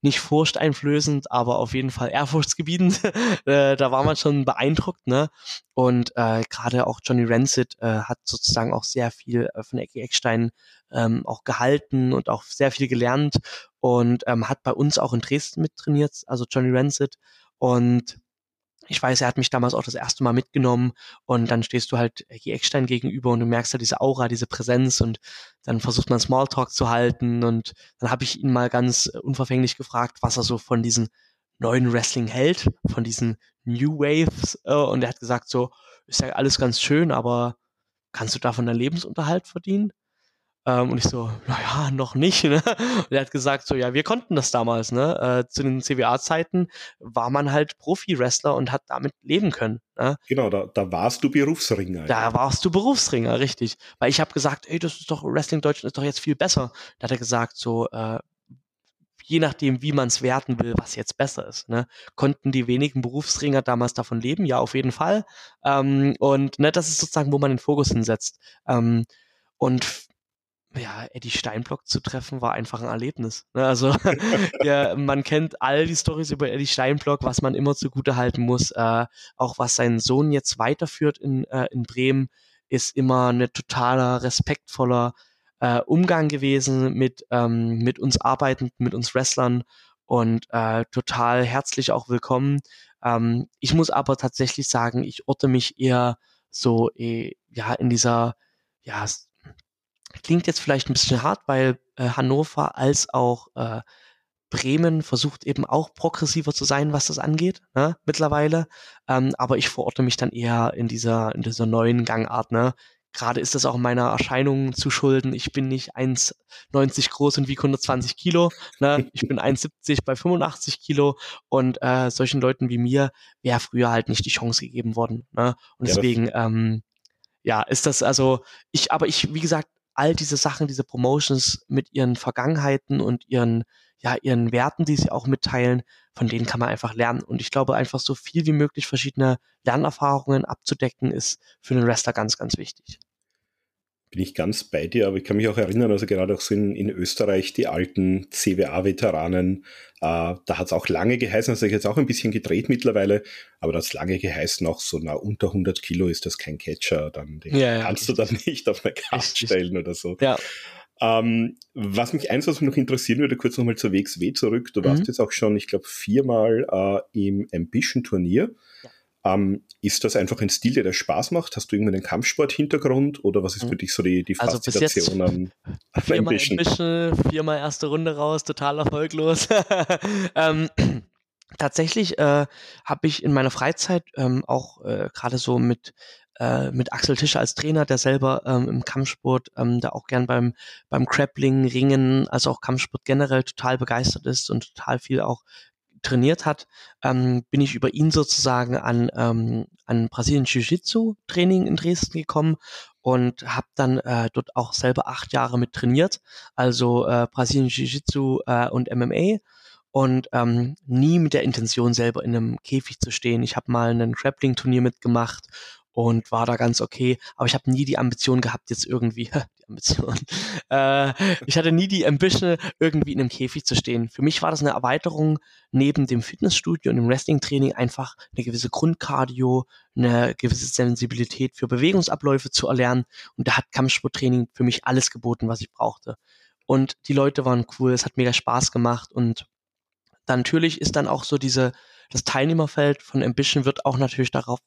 nicht furchteinflößend, aber auf jeden Fall ehrfurchtsgebietend. äh, da war man schon beeindruckt, ne? Und äh, gerade auch Johnny Rancid äh, hat sozusagen auch sehr viel äh, von Ecki Eckstein ähm, auch gehalten und auch sehr viel gelernt und ähm, hat bei uns auch in Dresden mittrainiert, also Johnny Rancid. Und ich weiß, er hat mich damals auch das erste Mal mitgenommen und dann stehst du halt Ecki Eckstein gegenüber und du merkst halt diese Aura, diese Präsenz und dann versucht man Smalltalk zu halten und dann habe ich ihn mal ganz unverfänglich gefragt, was er so von diesen neuen Wrestling hält, von diesen New Waves äh, und er hat gesagt so, ist ja alles ganz schön, aber kannst du davon deinen Lebensunterhalt verdienen? Ähm, und ich so, naja, noch nicht. Ne? Und er hat gesagt, so, ja, wir konnten das damals. Ne? Äh, zu den CWA-Zeiten war man halt Profi-Wrestler und hat damit leben können. Ne? Genau, da, da warst du Berufsringer. Da ja. warst du Berufsringer, richtig. Weil ich habe gesagt, ey, das ist doch, Wrestling Deutschland ist doch jetzt viel besser. Da hat er gesagt, so, äh, je nachdem, wie man es werten will, was jetzt besser ist. Ne? Konnten die wenigen Berufsringer damals davon leben? Ja, auf jeden Fall. Ähm, und ne, das ist sozusagen, wo man den Fokus hinsetzt. Ähm, und ja, Eddie Steinblock zu treffen, war einfach ein Erlebnis. Ne? Also ja, man kennt all die Stories über Eddie Steinblock, was man immer zugute halten muss. Äh, auch was sein Sohn jetzt weiterführt in, äh, in Bremen, ist immer ein totaler, respektvoller äh, Umgang gewesen mit, ähm, mit uns Arbeitenden, mit uns Wrestlern und äh, total herzlich auch willkommen. Ähm, ich muss aber tatsächlich sagen, ich orte mich eher so eh, ja in dieser ja Klingt jetzt vielleicht ein bisschen hart, weil äh, Hannover als auch äh, Bremen versucht eben auch progressiver zu sein, was das angeht, ne, mittlerweile. Ähm, aber ich verorte mich dann eher in dieser, in dieser neuen Gangart, ne. Gerade ist das auch meiner Erscheinung zu schulden. Ich bin nicht 1,90 groß und wiege 120 Kilo. Ne? Ich bin 1,70 bei 85 Kilo und äh, solchen Leuten wie mir wäre früher halt nicht die Chance gegeben worden. Ne? Und ja, deswegen, ähm, ja, ist das also, ich, aber ich, wie gesagt, all diese Sachen, diese Promotions mit ihren Vergangenheiten und ihren, ja, ihren Werten, die sie auch mitteilen, von denen kann man einfach lernen. Und ich glaube, einfach so viel wie möglich verschiedene Lernerfahrungen abzudecken, ist für den Wrestler ganz, ganz wichtig bin ich ganz bei dir, aber ich kann mich auch erinnern, also gerade auch so in, in Österreich, die alten CWA-Veteranen, äh, da hat es auch lange geheißen, also ich jetzt auch ein bisschen gedreht mittlerweile, aber das lange geheißen, auch so na unter 100 Kilo ist das kein Catcher, dann den ja, ja, kannst du dann nicht auf eine Karte stellen oder so. Ja. Ähm, was mich eins, was mich noch interessieren würde, kurz nochmal zur WXW zurück. Du mhm. warst jetzt auch schon, ich glaube, viermal äh, im Ambition-Turnier. Ähm, ist das einfach ein Stil, der dir Spaß macht? Hast du irgendwie einen Kampfsport-Hintergrund oder was ist für dich so die, die also Faszination an viermal Ambition? Ambition? Viermal erste Runde raus, total erfolglos. ähm, tatsächlich äh, habe ich in meiner Freizeit ähm, auch äh, gerade so mit äh, mit Axel Tischer als Trainer, der selber ähm, im Kampfsport ähm, da auch gern beim beim Grappling, Ringen, also auch Kampfsport generell total begeistert ist und total viel auch trainiert hat, ähm, bin ich über ihn sozusagen an, ähm, an Brasilien Jiu-Jitsu Training in Dresden gekommen und habe dann äh, dort auch selber acht Jahre mit trainiert, also äh, Brasilien Jiu-Jitsu äh, und MMA und ähm, nie mit der Intention selber in einem Käfig zu stehen. Ich habe mal ein Grappling-Turnier mitgemacht und war da ganz okay. Aber ich habe nie die Ambition gehabt, jetzt irgendwie, die Ambition, äh, ich hatte nie die Ambition, irgendwie in einem Käfig zu stehen. Für mich war das eine Erweiterung neben dem Fitnessstudio und dem Wrestling-Training einfach eine gewisse Grundcardio, eine gewisse Sensibilität für Bewegungsabläufe zu erlernen. Und da hat Kampfsporttraining für mich alles geboten, was ich brauchte. Und die Leute waren cool, es hat mega Spaß gemacht und dann natürlich ist dann auch so diese, das Teilnehmerfeld von Ambition wird auch natürlich darauf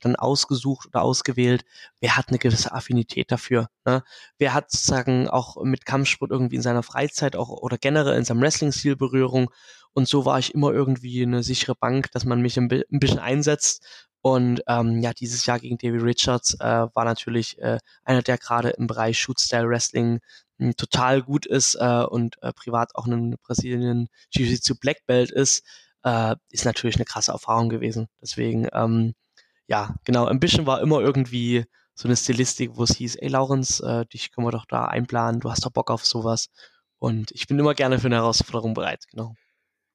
dann ausgesucht oder ausgewählt, wer hat eine gewisse Affinität dafür. Ne? Wer hat sozusagen auch mit Kampfsport irgendwie in seiner Freizeit auch oder generell in seinem Wrestling-Stil Berührung. Und so war ich immer irgendwie eine sichere Bank, dass man mich ein, bisschen einsetzt. Und ähm, ja, dieses Jahr gegen Davy Richards äh, war natürlich äh, einer, der gerade im Bereich Shoot-Style Wrestling hm, total gut ist äh, und äh, privat auch in Brasilien Jiu-Jitsu Black Belt ist, äh, ist natürlich eine krasse Erfahrung gewesen. Deswegen, ähm, ja, genau, Ambition war immer irgendwie so eine Stilistik, wo es hieß, ey Laurens, äh, dich können wir doch da einplanen, du hast doch Bock auf sowas. Und ich bin immer gerne für eine Herausforderung bereit, genau.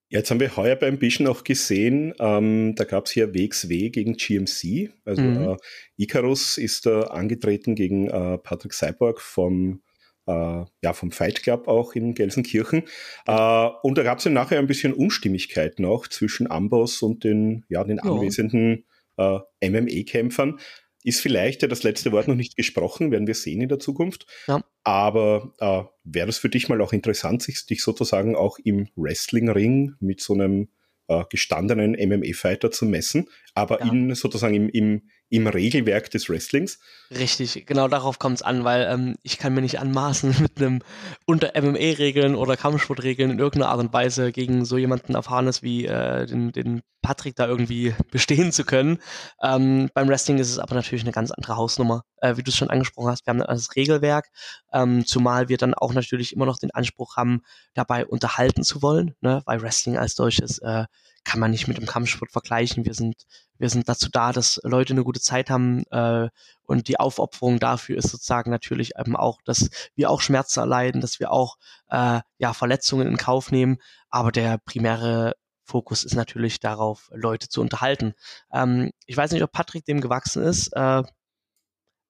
Jetzt haben wir heuer beim Ambition auch gesehen, ähm, da gab es hier WXW gegen GMC. Also mhm. äh, Icarus ist da angetreten gegen äh, Patrick Cyborg vom, äh, ja, vom Fight Club auch in Gelsenkirchen. Äh, und da gab es ja nachher ein bisschen Unstimmigkeiten auch zwischen Amboss und den, ja, den anwesenden äh, MMA-Kämpfern ist vielleicht ja das letzte Wort noch nicht gesprochen, werden wir sehen in der Zukunft. Ja. Aber äh, wäre es für dich mal auch interessant, sich, dich sozusagen auch im Wrestling-Ring mit so einem äh, gestandenen MMA-Fighter zu messen, aber ja. in sozusagen im, im im Regelwerk des Wrestlings. Richtig, genau darauf kommt es an, weil ähm, ich kann mir nicht anmaßen, mit einem unter MMA-Regeln oder Kampfsportregeln in irgendeiner Art und Weise gegen so jemanden Erfahrenes wie äh, den, den Patrick da irgendwie bestehen zu können. Ähm, beim Wrestling ist es aber natürlich eine ganz andere Hausnummer. Äh, wie du es schon angesprochen hast, wir haben das Regelwerk, ähm, zumal wir dann auch natürlich immer noch den Anspruch haben, dabei unterhalten zu wollen, ne? weil Wrestling als solches äh, kann man nicht mit dem Kampfsport vergleichen. Wir sind, wir sind dazu da, dass Leute eine gute Zeit haben äh, und die Aufopferung dafür ist sozusagen natürlich eben auch, dass wir auch Schmerzen erleiden, dass wir auch äh, ja Verletzungen in Kauf nehmen. Aber der primäre Fokus ist natürlich darauf, Leute zu unterhalten. Ähm, ich weiß nicht, ob Patrick dem gewachsen ist. Äh,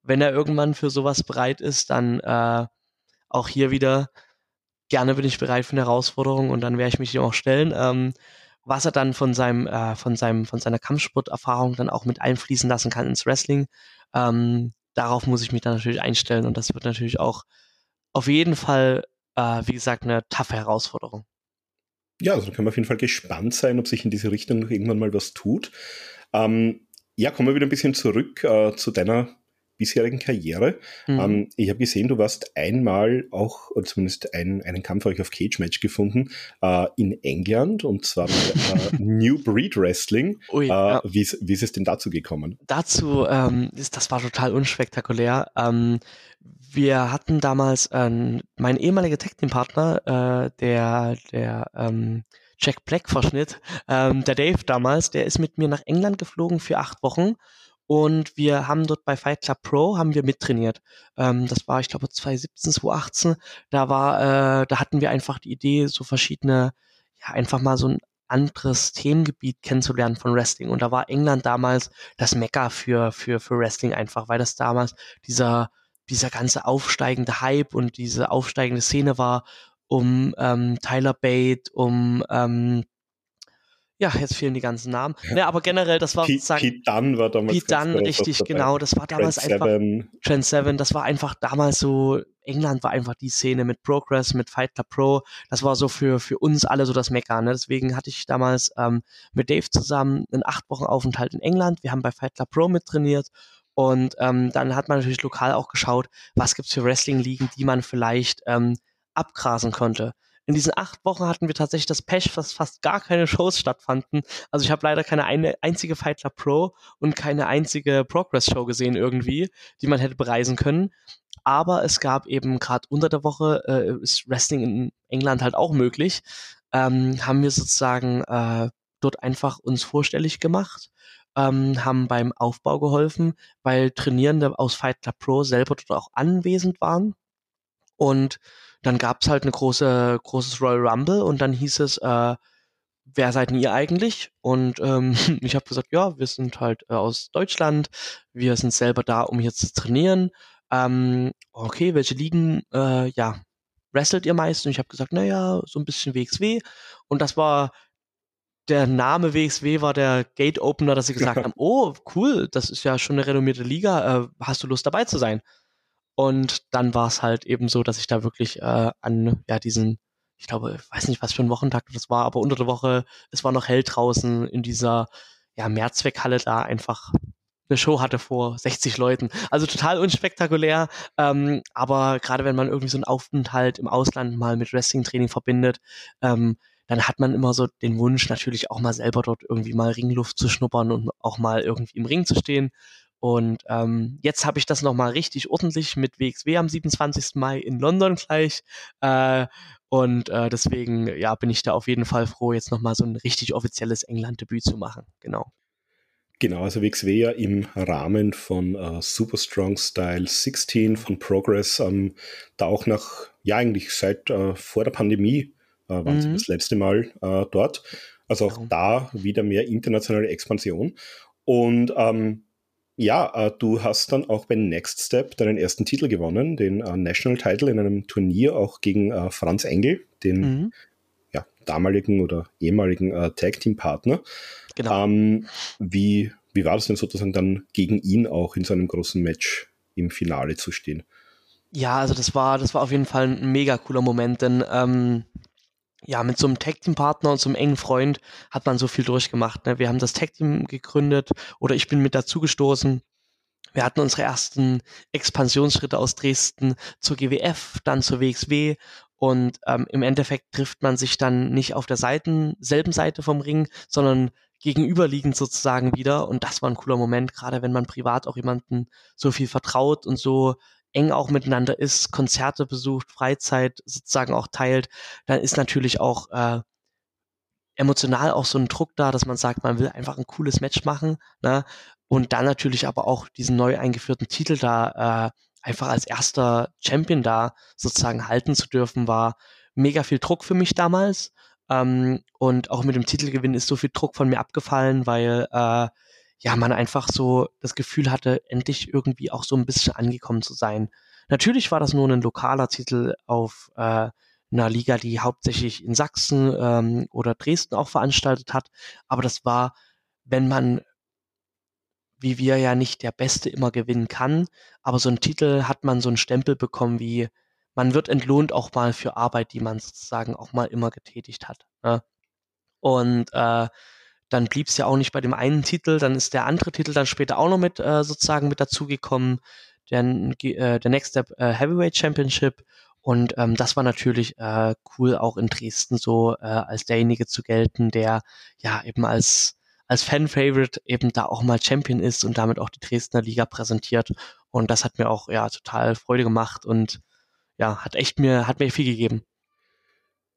wenn er irgendwann für sowas bereit ist, dann äh, auch hier wieder gerne bin ich bereit für eine Herausforderung und dann werde ich mich ihm auch stellen. Ähm, was er dann von seinem, äh, von seinem, von seiner Kampfsporterfahrung dann auch mit einfließen lassen kann ins Wrestling. Ähm, darauf muss ich mich dann natürlich einstellen und das wird natürlich auch auf jeden Fall, äh, wie gesagt, eine taffe Herausforderung. Ja, also da können wir auf jeden Fall gespannt sein, ob sich in diese Richtung noch irgendwann mal was tut. Ähm, ja, kommen wir wieder ein bisschen zurück äh, zu deiner bisherigen Karriere. Mhm. Ähm, ich habe gesehen, du warst einmal auch, oder zumindest ein, einen Kampf habe ich auf Cage Match gefunden, äh, in England und zwar mit, äh, New Breed Wrestling. Ui, äh, ja. wie, wie ist es denn dazu gekommen? Dazu, ähm, ist, das war total unspektakulär. Ähm, wir hatten damals ähm, mein ehemaliger Tech-Team-Partner, äh, der, der ähm, Jack Black-Verschnitt, ähm, der Dave damals, der ist mit mir nach England geflogen für acht Wochen und wir haben dort bei Fight Club Pro haben wir mittrainiert. Ähm, das war, ich glaube, 2017, 2018. Da war, äh, da hatten wir einfach die Idee, so verschiedene, ja, einfach mal so ein anderes Themengebiet kennenzulernen von Wrestling. Und da war England damals das Mekka für, für, für Wrestling einfach, weil das damals dieser, dieser ganze aufsteigende Hype und diese aufsteigende Szene war um ähm, Tyler Bate, um ähm, ja, jetzt fehlen die ganzen Namen. Ja, aber generell, das war sozusagen. Pete Dunn war damals. Pete Dunn, richtig, genau. Das war damals Trend einfach. Seven. Trend 7, das war einfach damals so. England war einfach die Szene mit Progress, mit Fight Club Pro. Das war so für, für uns alle so das Mecker. Ne? Deswegen hatte ich damals ähm, mit Dave zusammen einen acht Wochen Aufenthalt in England. Wir haben bei Fight Club Pro mit trainiert. Und ähm, dann hat man natürlich lokal auch geschaut, was gibt's für Wrestling-Ligen, die man vielleicht ähm, abgrasen konnte in diesen acht Wochen hatten wir tatsächlich das Pech, dass fast gar keine Shows stattfanden. Also ich habe leider keine eine, einzige Fight Club Pro und keine einzige Progress-Show gesehen irgendwie, die man hätte bereisen können. Aber es gab eben gerade unter der Woche, äh, ist Wrestling in England halt auch möglich, ähm, haben wir sozusagen äh, dort einfach uns vorstellig gemacht, ähm, haben beim Aufbau geholfen, weil Trainierende aus Fight Club Pro selber dort auch anwesend waren. Und dann gab es halt eine große, großes Royal Rumble und dann hieß es, äh, wer seid denn ihr eigentlich? Und ähm, ich habe gesagt, ja, wir sind halt äh, aus Deutschland, wir sind selber da, um hier zu trainieren. Ähm, okay, welche Ligen, äh, ja, wrestelt ihr meist? Und ich habe gesagt, naja, so ein bisschen WXW. Und das war der Name WXW war der Gate Opener, dass sie gesagt haben, oh, cool, das ist ja schon eine renommierte Liga, äh, hast du Lust dabei zu sein? Und dann war es halt eben so, dass ich da wirklich äh, an ja diesen, ich glaube, ich weiß nicht, was für ein Wochentag das war, aber unter der Woche, es war noch hell draußen in dieser ja, Mehrzweckhalle da einfach eine Show hatte vor 60 Leuten. Also total unspektakulär, ähm, aber gerade wenn man irgendwie so einen Aufenthalt im Ausland mal mit Wrestling-Training verbindet, ähm, dann hat man immer so den Wunsch, natürlich auch mal selber dort irgendwie mal Ringluft zu schnuppern und auch mal irgendwie im Ring zu stehen. Und ähm, jetzt habe ich das nochmal richtig ordentlich mit WXW am 27. Mai in London gleich. Äh, und äh, deswegen ja, bin ich da auf jeden Fall froh, jetzt nochmal so ein richtig offizielles England-Debüt zu machen. Genau. Genau, also WXW ja im Rahmen von äh, Super Strong Style 16 von Progress, ähm, da auch nach, ja eigentlich seit äh, vor der Pandemie äh, waren mhm. sie das letzte Mal äh, dort. Also auch genau. da wieder mehr internationale Expansion. Und ähm, ja, äh, du hast dann auch bei Next Step deinen ersten Titel gewonnen, den äh, National Title in einem Turnier auch gegen äh, Franz Engel, den mhm. ja, damaligen oder ehemaligen Tag Team Partner. Genau. Ähm, wie, wie war das denn sozusagen dann gegen ihn auch in so einem großen Match im Finale zu stehen? Ja, also das war, das war auf jeden Fall ein mega cooler Moment, denn ähm, ja, mit so einem Tag-Team-Partner und so einem engen Freund hat man so viel durchgemacht. Ne? Wir haben das Tag-Team gegründet oder ich bin mit dazugestoßen. Wir hatten unsere ersten Expansionsschritte aus Dresden zur GWF, dann zur WXW und ähm, im Endeffekt trifft man sich dann nicht auf der Seiten, selben Seite vom Ring, sondern gegenüberliegend sozusagen wieder. Und das war ein cooler Moment, gerade wenn man privat auch jemanden so viel vertraut und so eng auch miteinander ist, Konzerte besucht, Freizeit sozusagen auch teilt, dann ist natürlich auch äh, emotional auch so ein Druck da, dass man sagt, man will einfach ein cooles Match machen. Ne? Und dann natürlich aber auch diesen neu eingeführten Titel da äh, einfach als erster Champion da sozusagen halten zu dürfen, war mega viel Druck für mich damals. Ähm, und auch mit dem Titelgewinn ist so viel Druck von mir abgefallen, weil äh, ja, man einfach so das Gefühl hatte, endlich irgendwie auch so ein bisschen angekommen zu sein. Natürlich war das nur ein lokaler Titel auf äh, einer Liga, die hauptsächlich in Sachsen ähm, oder Dresden auch veranstaltet hat, aber das war, wenn man wie wir ja nicht der Beste immer gewinnen kann, aber so ein Titel hat man so einen Stempel bekommen wie man wird entlohnt auch mal für Arbeit, die man sozusagen auch mal immer getätigt hat. Ne? Und äh, dann blieb es ja auch nicht bei dem einen Titel, dann ist der andere Titel dann später auch noch mit äh, sozusagen mit dazugekommen, der, äh, der Next Step äh, Heavyweight Championship. Und ähm, das war natürlich äh, cool, auch in Dresden so äh, als derjenige zu gelten, der ja eben als als Fan-Favorite eben da auch mal Champion ist und damit auch die Dresdner Liga präsentiert. Und das hat mir auch ja total Freude gemacht und ja, hat echt mir, hat mir viel gegeben.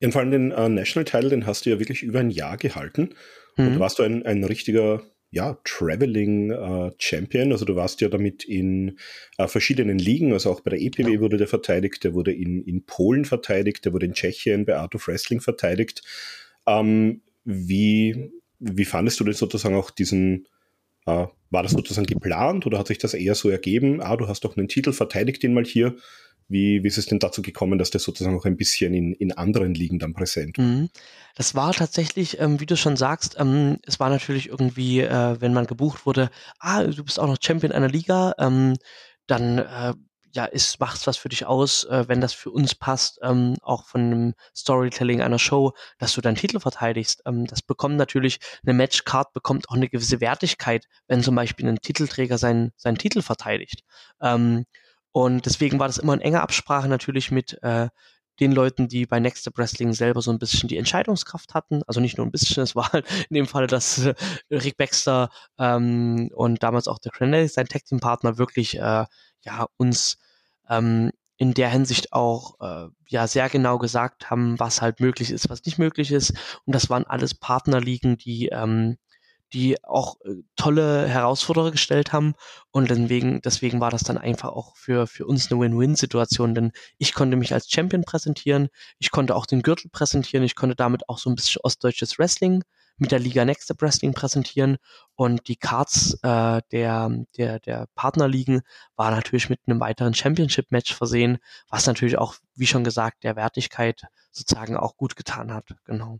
Ja, vor allem den äh, National-Title, den hast du ja wirklich über ein Jahr gehalten. Mhm. Und warst du ein, ein richtiger ja, Traveling äh, Champion. Also du warst ja damit in äh, verschiedenen Ligen, also auch bei der EPW ja. wurde der verteidigt, der wurde in, in Polen verteidigt, der wurde in Tschechien bei Art of Wrestling verteidigt. Ähm, wie, wie fandest du denn sozusagen auch diesen, äh, war das sozusagen geplant oder hat sich das eher so ergeben? Ah, du hast doch einen Titel, verteidigt den mal hier. Wie, wie ist es denn dazu gekommen, dass der sozusagen auch ein bisschen in, in anderen Ligen dann präsent war? Mhm. Das war tatsächlich, ähm, wie du schon sagst, ähm, es war natürlich irgendwie, äh, wenn man gebucht wurde, ah, du bist auch noch Champion einer Liga, ähm, dann äh, ja, ist, macht's was für dich aus, äh, wenn das für uns passt, ähm, auch von einem Storytelling einer Show, dass du deinen Titel verteidigst. Ähm, das bekommt natürlich, eine Matchcard bekommt auch eine gewisse Wertigkeit, wenn zum Beispiel ein Titelträger seinen, seinen Titel verteidigt. Ähm, und deswegen war das immer in enger Absprache natürlich mit äh, den Leuten, die bei Next Step Wrestling selber so ein bisschen die Entscheidungskraft hatten. Also nicht nur ein bisschen, es war halt in dem Fall, dass äh, Rick Baxter ähm, und damals auch der Cranelli, sein Tag Team Partner, wirklich äh, ja uns ähm, in der Hinsicht auch äh, ja sehr genau gesagt haben, was halt möglich ist, was nicht möglich ist. Und das waren alles Partnerligen, die ähm, die auch äh, tolle Herausforderer gestellt haben. Und deswegen, deswegen war das dann einfach auch für, für uns eine Win-Win-Situation, denn ich konnte mich als Champion präsentieren, ich konnte auch den Gürtel präsentieren, ich konnte damit auch so ein bisschen ostdeutsches Wrestling mit der Liga Next Up Wrestling präsentieren und die Cards äh, der, der, der Partnerligen war natürlich mit einem weiteren Championship-Match versehen, was natürlich auch, wie schon gesagt, der Wertigkeit sozusagen auch gut getan hat. Genau.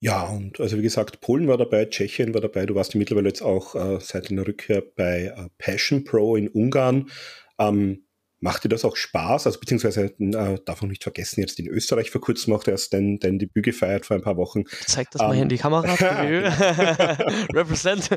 Ja, und also wie gesagt, Polen war dabei, Tschechien war dabei, du warst ja mittlerweile jetzt auch äh, seit deiner Rückkehr bei äh, Passion Pro in Ungarn. Ähm, Macht dir das auch Spaß? Also beziehungsweise äh, darf man nicht vergessen, jetzt in Österreich vor kurzem auch erst dein, dein Debüt gefeiert vor ein paar Wochen. Zeig das um, mal hier in die Kamera. Represent.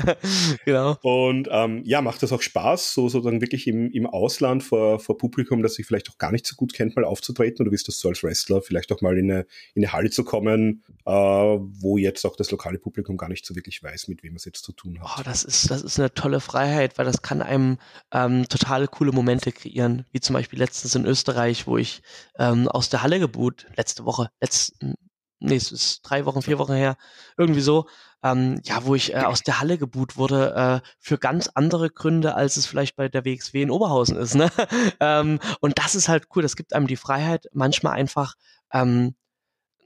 genau. Und ähm, ja, macht das auch Spaß, so sozusagen wirklich im, im Ausland vor, vor Publikum, das sich vielleicht auch gar nicht so gut kennt, mal aufzutreten? Oder wie ist das so als Wrestler, vielleicht auch mal in eine, in eine Halle zu kommen, äh, wo jetzt auch das lokale Publikum gar nicht so wirklich weiß, mit wem es jetzt zu tun hat? Oh, das ist, das ist eine tolle Freiheit, weil das kann einem ähm, total coole Momente kreieren, wie zum Beispiel letztens in Österreich, wo ich ähm, aus der Halle geboot, letzte Woche, letzten, nee, es ist drei Wochen, vier Wochen her, irgendwie so, ähm, ja, wo ich äh, aus der Halle geboot wurde, äh, für ganz andere Gründe, als es vielleicht bei der WXW in Oberhausen ist. Ne? ähm, und das ist halt cool, das gibt einem die Freiheit, manchmal einfach ähm,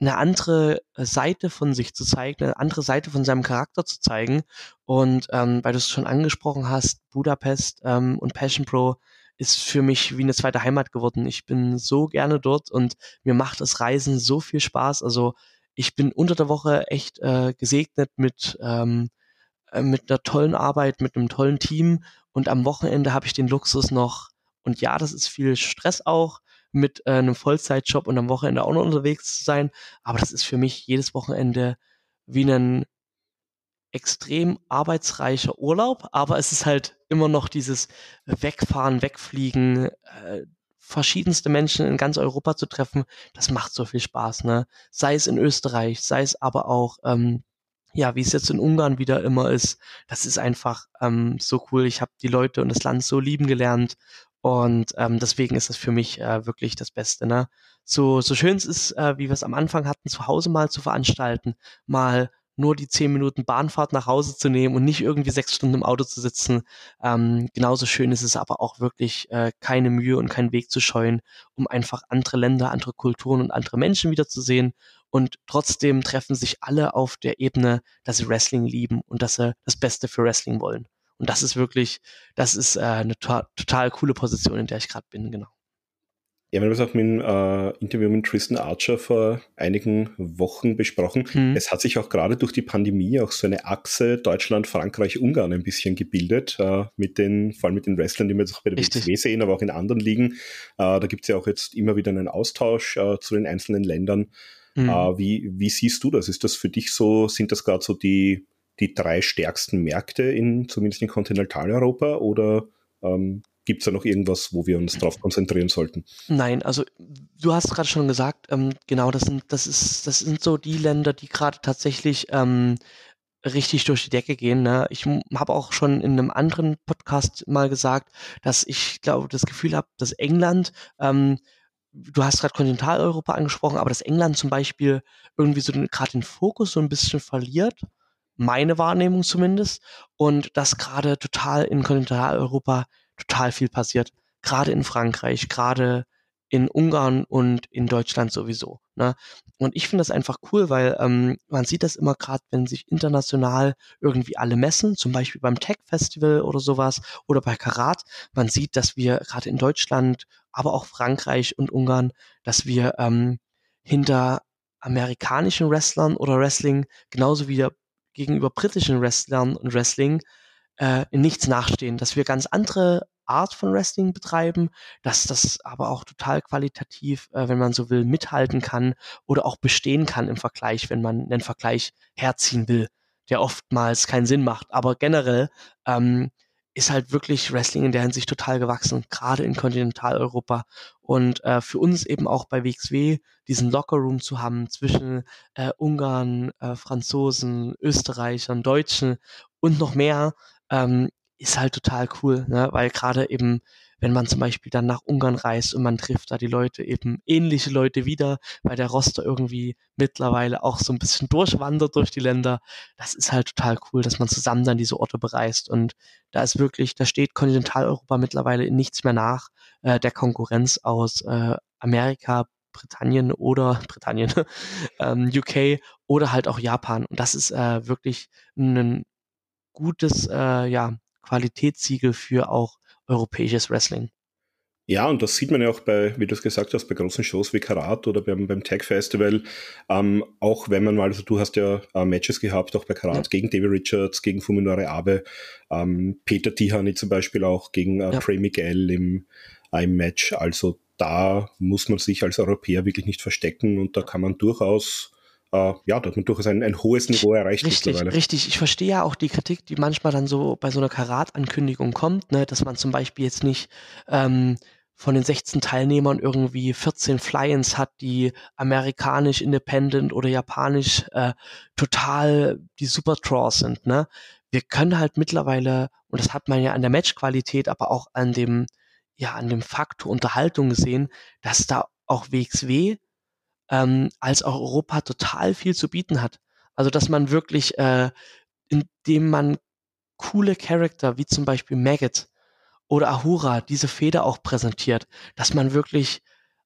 eine andere Seite von sich zu zeigen, eine andere Seite von seinem Charakter zu zeigen. Und ähm, weil du es schon angesprochen hast, Budapest ähm, und Passion Pro ist für mich wie eine zweite Heimat geworden. Ich bin so gerne dort und mir macht das Reisen so viel Spaß. Also ich bin unter der Woche echt äh, gesegnet mit, ähm, äh, mit einer tollen Arbeit, mit einem tollen Team und am Wochenende habe ich den Luxus noch, und ja, das ist viel Stress auch, mit äh, einem Vollzeitjob und am Wochenende auch noch unterwegs zu sein, aber das ist für mich jedes Wochenende wie ein extrem arbeitsreicher Urlaub, aber es ist halt immer noch dieses Wegfahren, Wegfliegen, äh, verschiedenste Menschen in ganz Europa zu treffen, das macht so viel Spaß, ne? Sei es in Österreich, sei es aber auch, ähm, ja, wie es jetzt in Ungarn wieder immer ist, das ist einfach ähm, so cool. Ich habe die Leute und das Land so lieben gelernt und ähm, deswegen ist es für mich äh, wirklich das Beste, ne? So, so schön es ist, äh, wie wir es am Anfang hatten, zu Hause mal zu veranstalten, mal nur die zehn Minuten Bahnfahrt nach Hause zu nehmen und nicht irgendwie sechs Stunden im Auto zu sitzen. Ähm, genauso schön ist es aber auch wirklich, äh, keine Mühe und keinen Weg zu scheuen, um einfach andere Länder, andere Kulturen und andere Menschen wiederzusehen. Und trotzdem treffen sich alle auf der Ebene, dass sie Wrestling lieben und dass sie das Beste für Wrestling wollen. Und das ist wirklich, das ist äh, eine to total coole Position, in der ich gerade bin, genau. Ja, wir haben es auch mit dem äh, Interview mit Tristan Archer vor einigen Wochen besprochen. Mhm. Es hat sich auch gerade durch die Pandemie auch so eine Achse Deutschland, Frankreich, Ungarn ein bisschen gebildet, äh, mit den, vor allem mit den Wrestlern, die wir jetzt auch bei der WXW sehen, aber auch in anderen Ligen. Äh, da gibt es ja auch jetzt immer wieder einen Austausch äh, zu den einzelnen Ländern. Mhm. Äh, wie, wie siehst du das? Ist das für dich so, sind das gerade so die, die drei stärksten Märkte in, zumindest in Kontinentaleuropa oder ähm, Gibt es da noch irgendwas, wo wir uns darauf konzentrieren sollten? Nein, also du hast gerade schon gesagt, ähm, genau, das sind, das ist, das sind so die Länder, die gerade tatsächlich ähm, richtig durch die Decke gehen. Ne? Ich habe auch schon in einem anderen Podcast mal gesagt, dass ich glaube, das Gefühl habe, dass England, ähm, du hast gerade Kontinentaleuropa angesprochen, aber dass England zum Beispiel irgendwie so gerade den Fokus so ein bisschen verliert meine Wahrnehmung zumindest, und dass gerade total in Kontinentaleuropa total viel passiert. Gerade in Frankreich, gerade in Ungarn und in Deutschland sowieso. Ne? Und ich finde das einfach cool, weil ähm, man sieht das immer gerade, wenn sich international irgendwie alle messen, zum Beispiel beim Tech Festival oder sowas oder bei Karat. Man sieht, dass wir gerade in Deutschland, aber auch Frankreich und Ungarn, dass wir ähm, hinter amerikanischen Wrestlern oder Wrestling genauso wie gegenüber britischen Wrestlern und Wrestling äh, in nichts nachstehen, dass wir ganz andere Art von Wrestling betreiben, dass das aber auch total qualitativ, äh, wenn man so will, mithalten kann oder auch bestehen kann im Vergleich, wenn man einen Vergleich herziehen will, der oftmals keinen Sinn macht. Aber generell ähm, ist halt wirklich Wrestling in der Hinsicht total gewachsen, gerade in Kontinentaleuropa. Und äh, für uns eben auch bei WXW diesen Lockerroom zu haben zwischen äh, Ungarn, äh, Franzosen, Österreichern, Deutschen und noch mehr, ähm, ist halt total cool, ne? weil gerade eben, wenn man zum Beispiel dann nach Ungarn reist und man trifft da die Leute, eben ähnliche Leute wieder, weil der Roster irgendwie mittlerweile auch so ein bisschen durchwandert durch die Länder, das ist halt total cool, dass man zusammen dann diese Orte bereist und da ist wirklich, da steht Kontinentaleuropa mittlerweile in nichts mehr nach äh, der Konkurrenz aus äh, Amerika, Britannien oder Britannien, ähm, UK oder halt auch Japan und das ist äh, wirklich ein gutes äh, ja, Qualitätssiegel für auch europäisches Wrestling. Ja, und das sieht man ja auch bei, wie du es gesagt hast, bei großen Shows wie Karat oder beim, beim Tag Festival. Ähm, auch wenn man mal, also du hast ja äh, Matches gehabt, auch bei Karat ja. gegen David Richards, gegen Fuminore Abe, ähm, Peter Tihani zum Beispiel auch gegen äh, ja. Trey Miguel im, im Match. Also da muss man sich als Europäer wirklich nicht verstecken und da kann man durchaus äh, ja, man durchaus ein, ein hohes Niveau erreicht richtig, mittlerweile. Richtig, ich verstehe ja auch die Kritik, die manchmal dann so bei so einer Karat-Ankündigung kommt, ne, dass man zum Beispiel jetzt nicht ähm, von den 16 Teilnehmern irgendwie 14 Fly-ins hat, die amerikanisch independent oder japanisch äh, total die Super Draws sind. Ne? Wir können halt mittlerweile, und das hat man ja an der Matchqualität, aber auch an dem, ja, an dem Faktor Unterhaltung gesehen, dass da auch WXW ähm, als auch Europa total viel zu bieten hat. Also dass man wirklich, äh, indem man coole Charakter wie zum Beispiel Maggot oder Ahura diese Feder auch präsentiert, dass man wirklich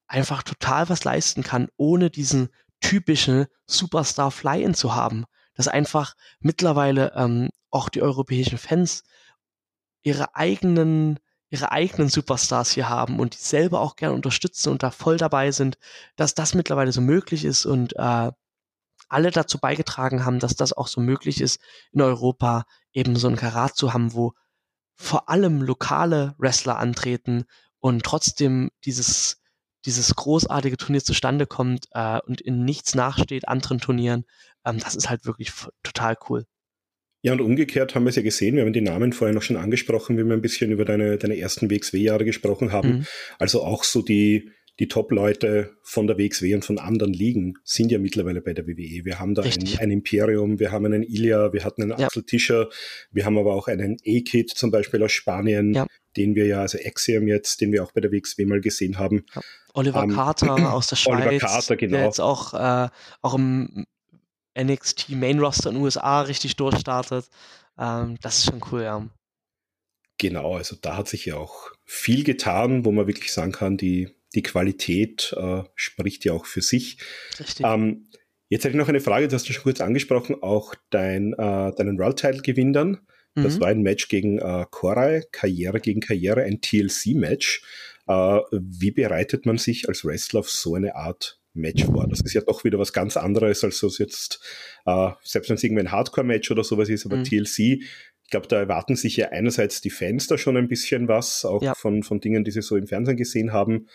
einfach total was leisten kann, ohne diesen typischen Superstar Fly-In zu haben. Dass einfach mittlerweile ähm, auch die europäischen Fans ihre eigenen ihre eigenen Superstars hier haben und die selber auch gerne unterstützen und da voll dabei sind, dass das mittlerweile so möglich ist und äh, alle dazu beigetragen haben, dass das auch so möglich ist, in Europa eben so ein Karat zu haben, wo vor allem lokale Wrestler antreten und trotzdem dieses dieses großartige Turnier zustande kommt äh, und in nichts nachsteht anderen Turnieren, ähm, das ist halt wirklich total cool. Ja, und umgekehrt haben wir es ja gesehen, wir haben die Namen vorher noch schon angesprochen, wie wir ein bisschen über deine, deine ersten WXW-Jahre gesprochen haben. Mhm. Also auch so die, die Top-Leute von der WXW und von anderen Ligen sind ja mittlerweile bei der WWE. Wir haben da ein, ein, Imperium, wir haben einen Ilya, wir hatten einen ja. Axel Tischer, wir haben aber auch einen A-Kid zum Beispiel aus Spanien, ja. den wir ja, also Axiom jetzt, den wir auch bei der WXW mal gesehen haben. Ja. Oliver ähm, Carter aus der Schweiz, Oliver Carter, genau. der jetzt auch, äh, auch im NXT Main Roster in den USA richtig durchstartet. Ähm, das ist schon cool, ja. Genau, also da hat sich ja auch viel getan, wo man wirklich sagen kann, die, die Qualität äh, spricht ja auch für sich. Richtig. Ähm, jetzt hätte ich noch eine Frage, du hast schon kurz angesprochen, auch dein, äh, deinen World Title Gewinn dann. Das mhm. war ein Match gegen äh, Korai, Karriere gegen Karriere, ein TLC-Match. Äh, wie bereitet man sich als Wrestler auf so eine Art Match war. Das ist ja doch wieder was ganz anderes, als es jetzt, äh, selbst wenn es irgendwie ein Hardcore-Match oder sowas ist, aber mhm. TLC, ich glaube, da erwarten sich ja einerseits die Fans da schon ein bisschen was, auch ja. von, von Dingen, die sie so im Fernsehen gesehen haben.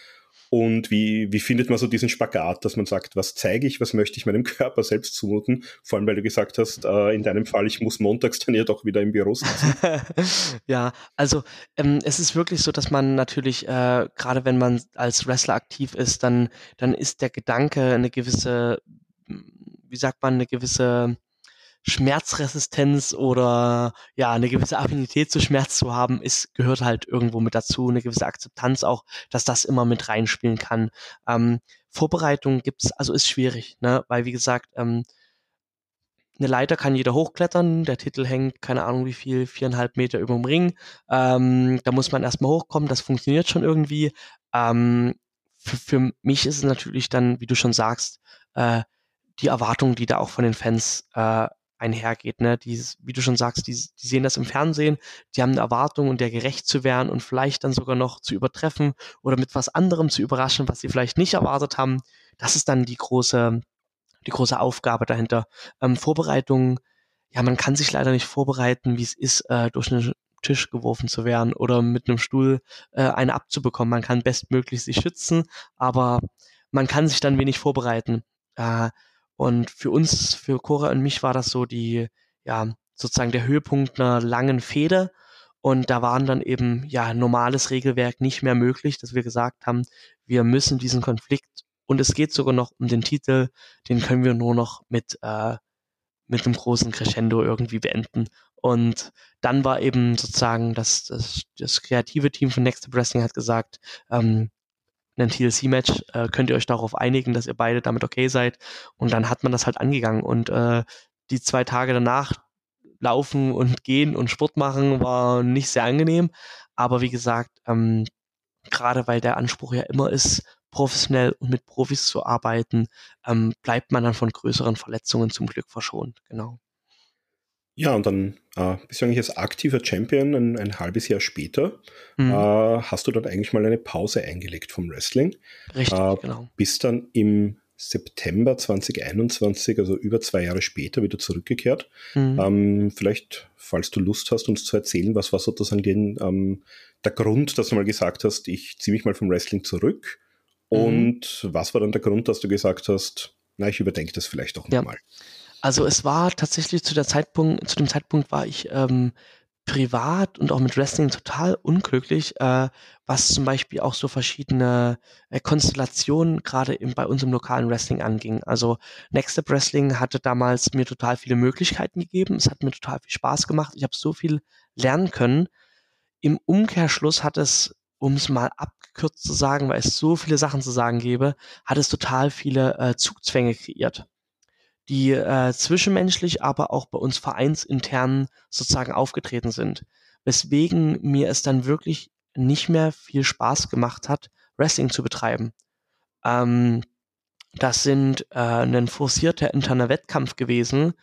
Und wie, wie findet man so diesen Spagat, dass man sagt, was zeige ich, was möchte ich meinem Körper selbst zumuten? Vor allem, weil du gesagt hast, äh, in deinem Fall, ich muss montags dann ja doch wieder im Büro sitzen. ja, also ähm, es ist wirklich so, dass man natürlich, äh, gerade wenn man als Wrestler aktiv ist, dann, dann ist der Gedanke eine gewisse, wie sagt man, eine gewisse Schmerzresistenz oder ja, eine gewisse Affinität zu Schmerz zu haben, ist, gehört halt irgendwo mit dazu, eine gewisse Akzeptanz auch, dass das immer mit reinspielen kann. Ähm, Vorbereitung gibt's, also ist schwierig, ne? Weil wie gesagt, ähm, eine Leiter kann jeder hochklettern, der Titel hängt, keine Ahnung wie viel, viereinhalb Meter über dem Ring. Ähm, da muss man erstmal hochkommen, das funktioniert schon irgendwie. Ähm, für, für mich ist es natürlich dann, wie du schon sagst, äh, die Erwartung, die da auch von den Fans äh, einhergeht. Ne? Die, wie du schon sagst, die, die sehen das im Fernsehen, die haben eine Erwartung und der gerecht zu werden und vielleicht dann sogar noch zu übertreffen oder mit was anderem zu überraschen, was sie vielleicht nicht erwartet haben. Das ist dann die große, die große Aufgabe dahinter. Ähm, Vorbereitung, ja, man kann sich leider nicht vorbereiten, wie es ist, äh, durch einen Tisch geworfen zu werden oder mit einem Stuhl äh, eine abzubekommen. Man kann bestmöglich sich schützen, aber man kann sich dann wenig vorbereiten. Äh, und für uns, für Cora und mich war das so die, ja, sozusagen der Höhepunkt einer langen Fehde. Und da waren dann eben, ja, normales Regelwerk nicht mehr möglich, dass wir gesagt haben, wir müssen diesen Konflikt, und es geht sogar noch um den Titel, den können wir nur noch mit, äh, mit einem großen Crescendo irgendwie beenden. Und dann war eben sozusagen das, das, das kreative Team von Next Wrestling hat gesagt, ähm, ein TLC-Match, äh, könnt ihr euch darauf einigen, dass ihr beide damit okay seid. Und dann hat man das halt angegangen. Und äh, die zwei Tage danach laufen und gehen und Sport machen war nicht sehr angenehm. Aber wie gesagt, ähm, gerade weil der Anspruch ja immer ist, professionell und mit Profis zu arbeiten, ähm, bleibt man dann von größeren Verletzungen zum Glück verschont. Genau. Ja, und dann äh, bist du eigentlich als aktiver Champion ein, ein halbes Jahr später. Mhm. Äh, hast du dann eigentlich mal eine Pause eingelegt vom Wrestling. Richtig, äh, genau. Bist dann im September 2021, also über zwei Jahre später, wieder zurückgekehrt. Mhm. Ähm, vielleicht, falls du Lust hast, uns zu erzählen, was war sozusagen den, ähm, der Grund, dass du mal gesagt hast, ich ziehe mich mal vom Wrestling zurück. Mhm. Und was war dann der Grund, dass du gesagt hast, na, ich überdenke das vielleicht auch nochmal? Ja. Also es war tatsächlich zu der Zeitpunkt, zu dem Zeitpunkt war ich ähm, privat und auch mit Wrestling total unglücklich, äh, was zum Beispiel auch so verschiedene äh, Konstellationen gerade bei uns im lokalen Wrestling anging. Also Next Step Wrestling hatte damals mir total viele Möglichkeiten gegeben. Es hat mir total viel Spaß gemacht. Ich habe so viel lernen können. Im Umkehrschluss hat es, um es mal abgekürzt zu sagen, weil es so viele Sachen zu sagen gäbe, hat es total viele äh, Zugzwänge kreiert die äh, zwischenmenschlich, aber auch bei uns vereinsintern sozusagen aufgetreten sind. Weswegen mir es dann wirklich nicht mehr viel Spaß gemacht hat, Wrestling zu betreiben. Ähm, das sind äh, ein forcierter interner Wettkampf gewesen,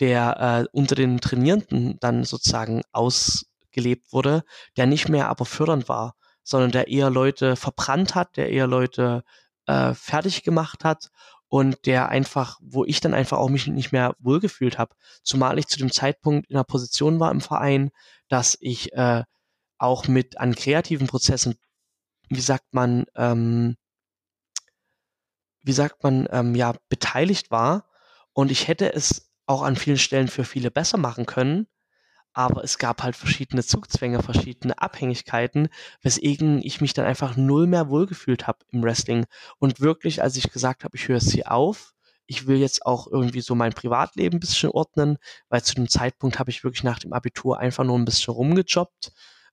der äh, unter den Trainierenden dann sozusagen ausgelebt wurde, der nicht mehr aber fördernd war, sondern der eher Leute verbrannt hat, der eher Leute äh, fertig gemacht hat und der einfach, wo ich dann einfach auch mich nicht mehr wohlgefühlt habe. Zumal ich zu dem Zeitpunkt in einer Position war im Verein, dass ich äh, auch mit an kreativen Prozessen, wie sagt man, ähm, wie sagt man, ähm, ja, beteiligt war. Und ich hätte es auch an vielen Stellen für viele besser machen können aber es gab halt verschiedene Zugzwänge, verschiedene Abhängigkeiten, weswegen ich mich dann einfach null mehr wohlgefühlt habe im Wrestling. Und wirklich, als ich gesagt habe, ich höre es hier auf, ich will jetzt auch irgendwie so mein Privatleben ein bisschen ordnen, weil zu dem Zeitpunkt habe ich wirklich nach dem Abitur einfach nur ein bisschen rumgejobbt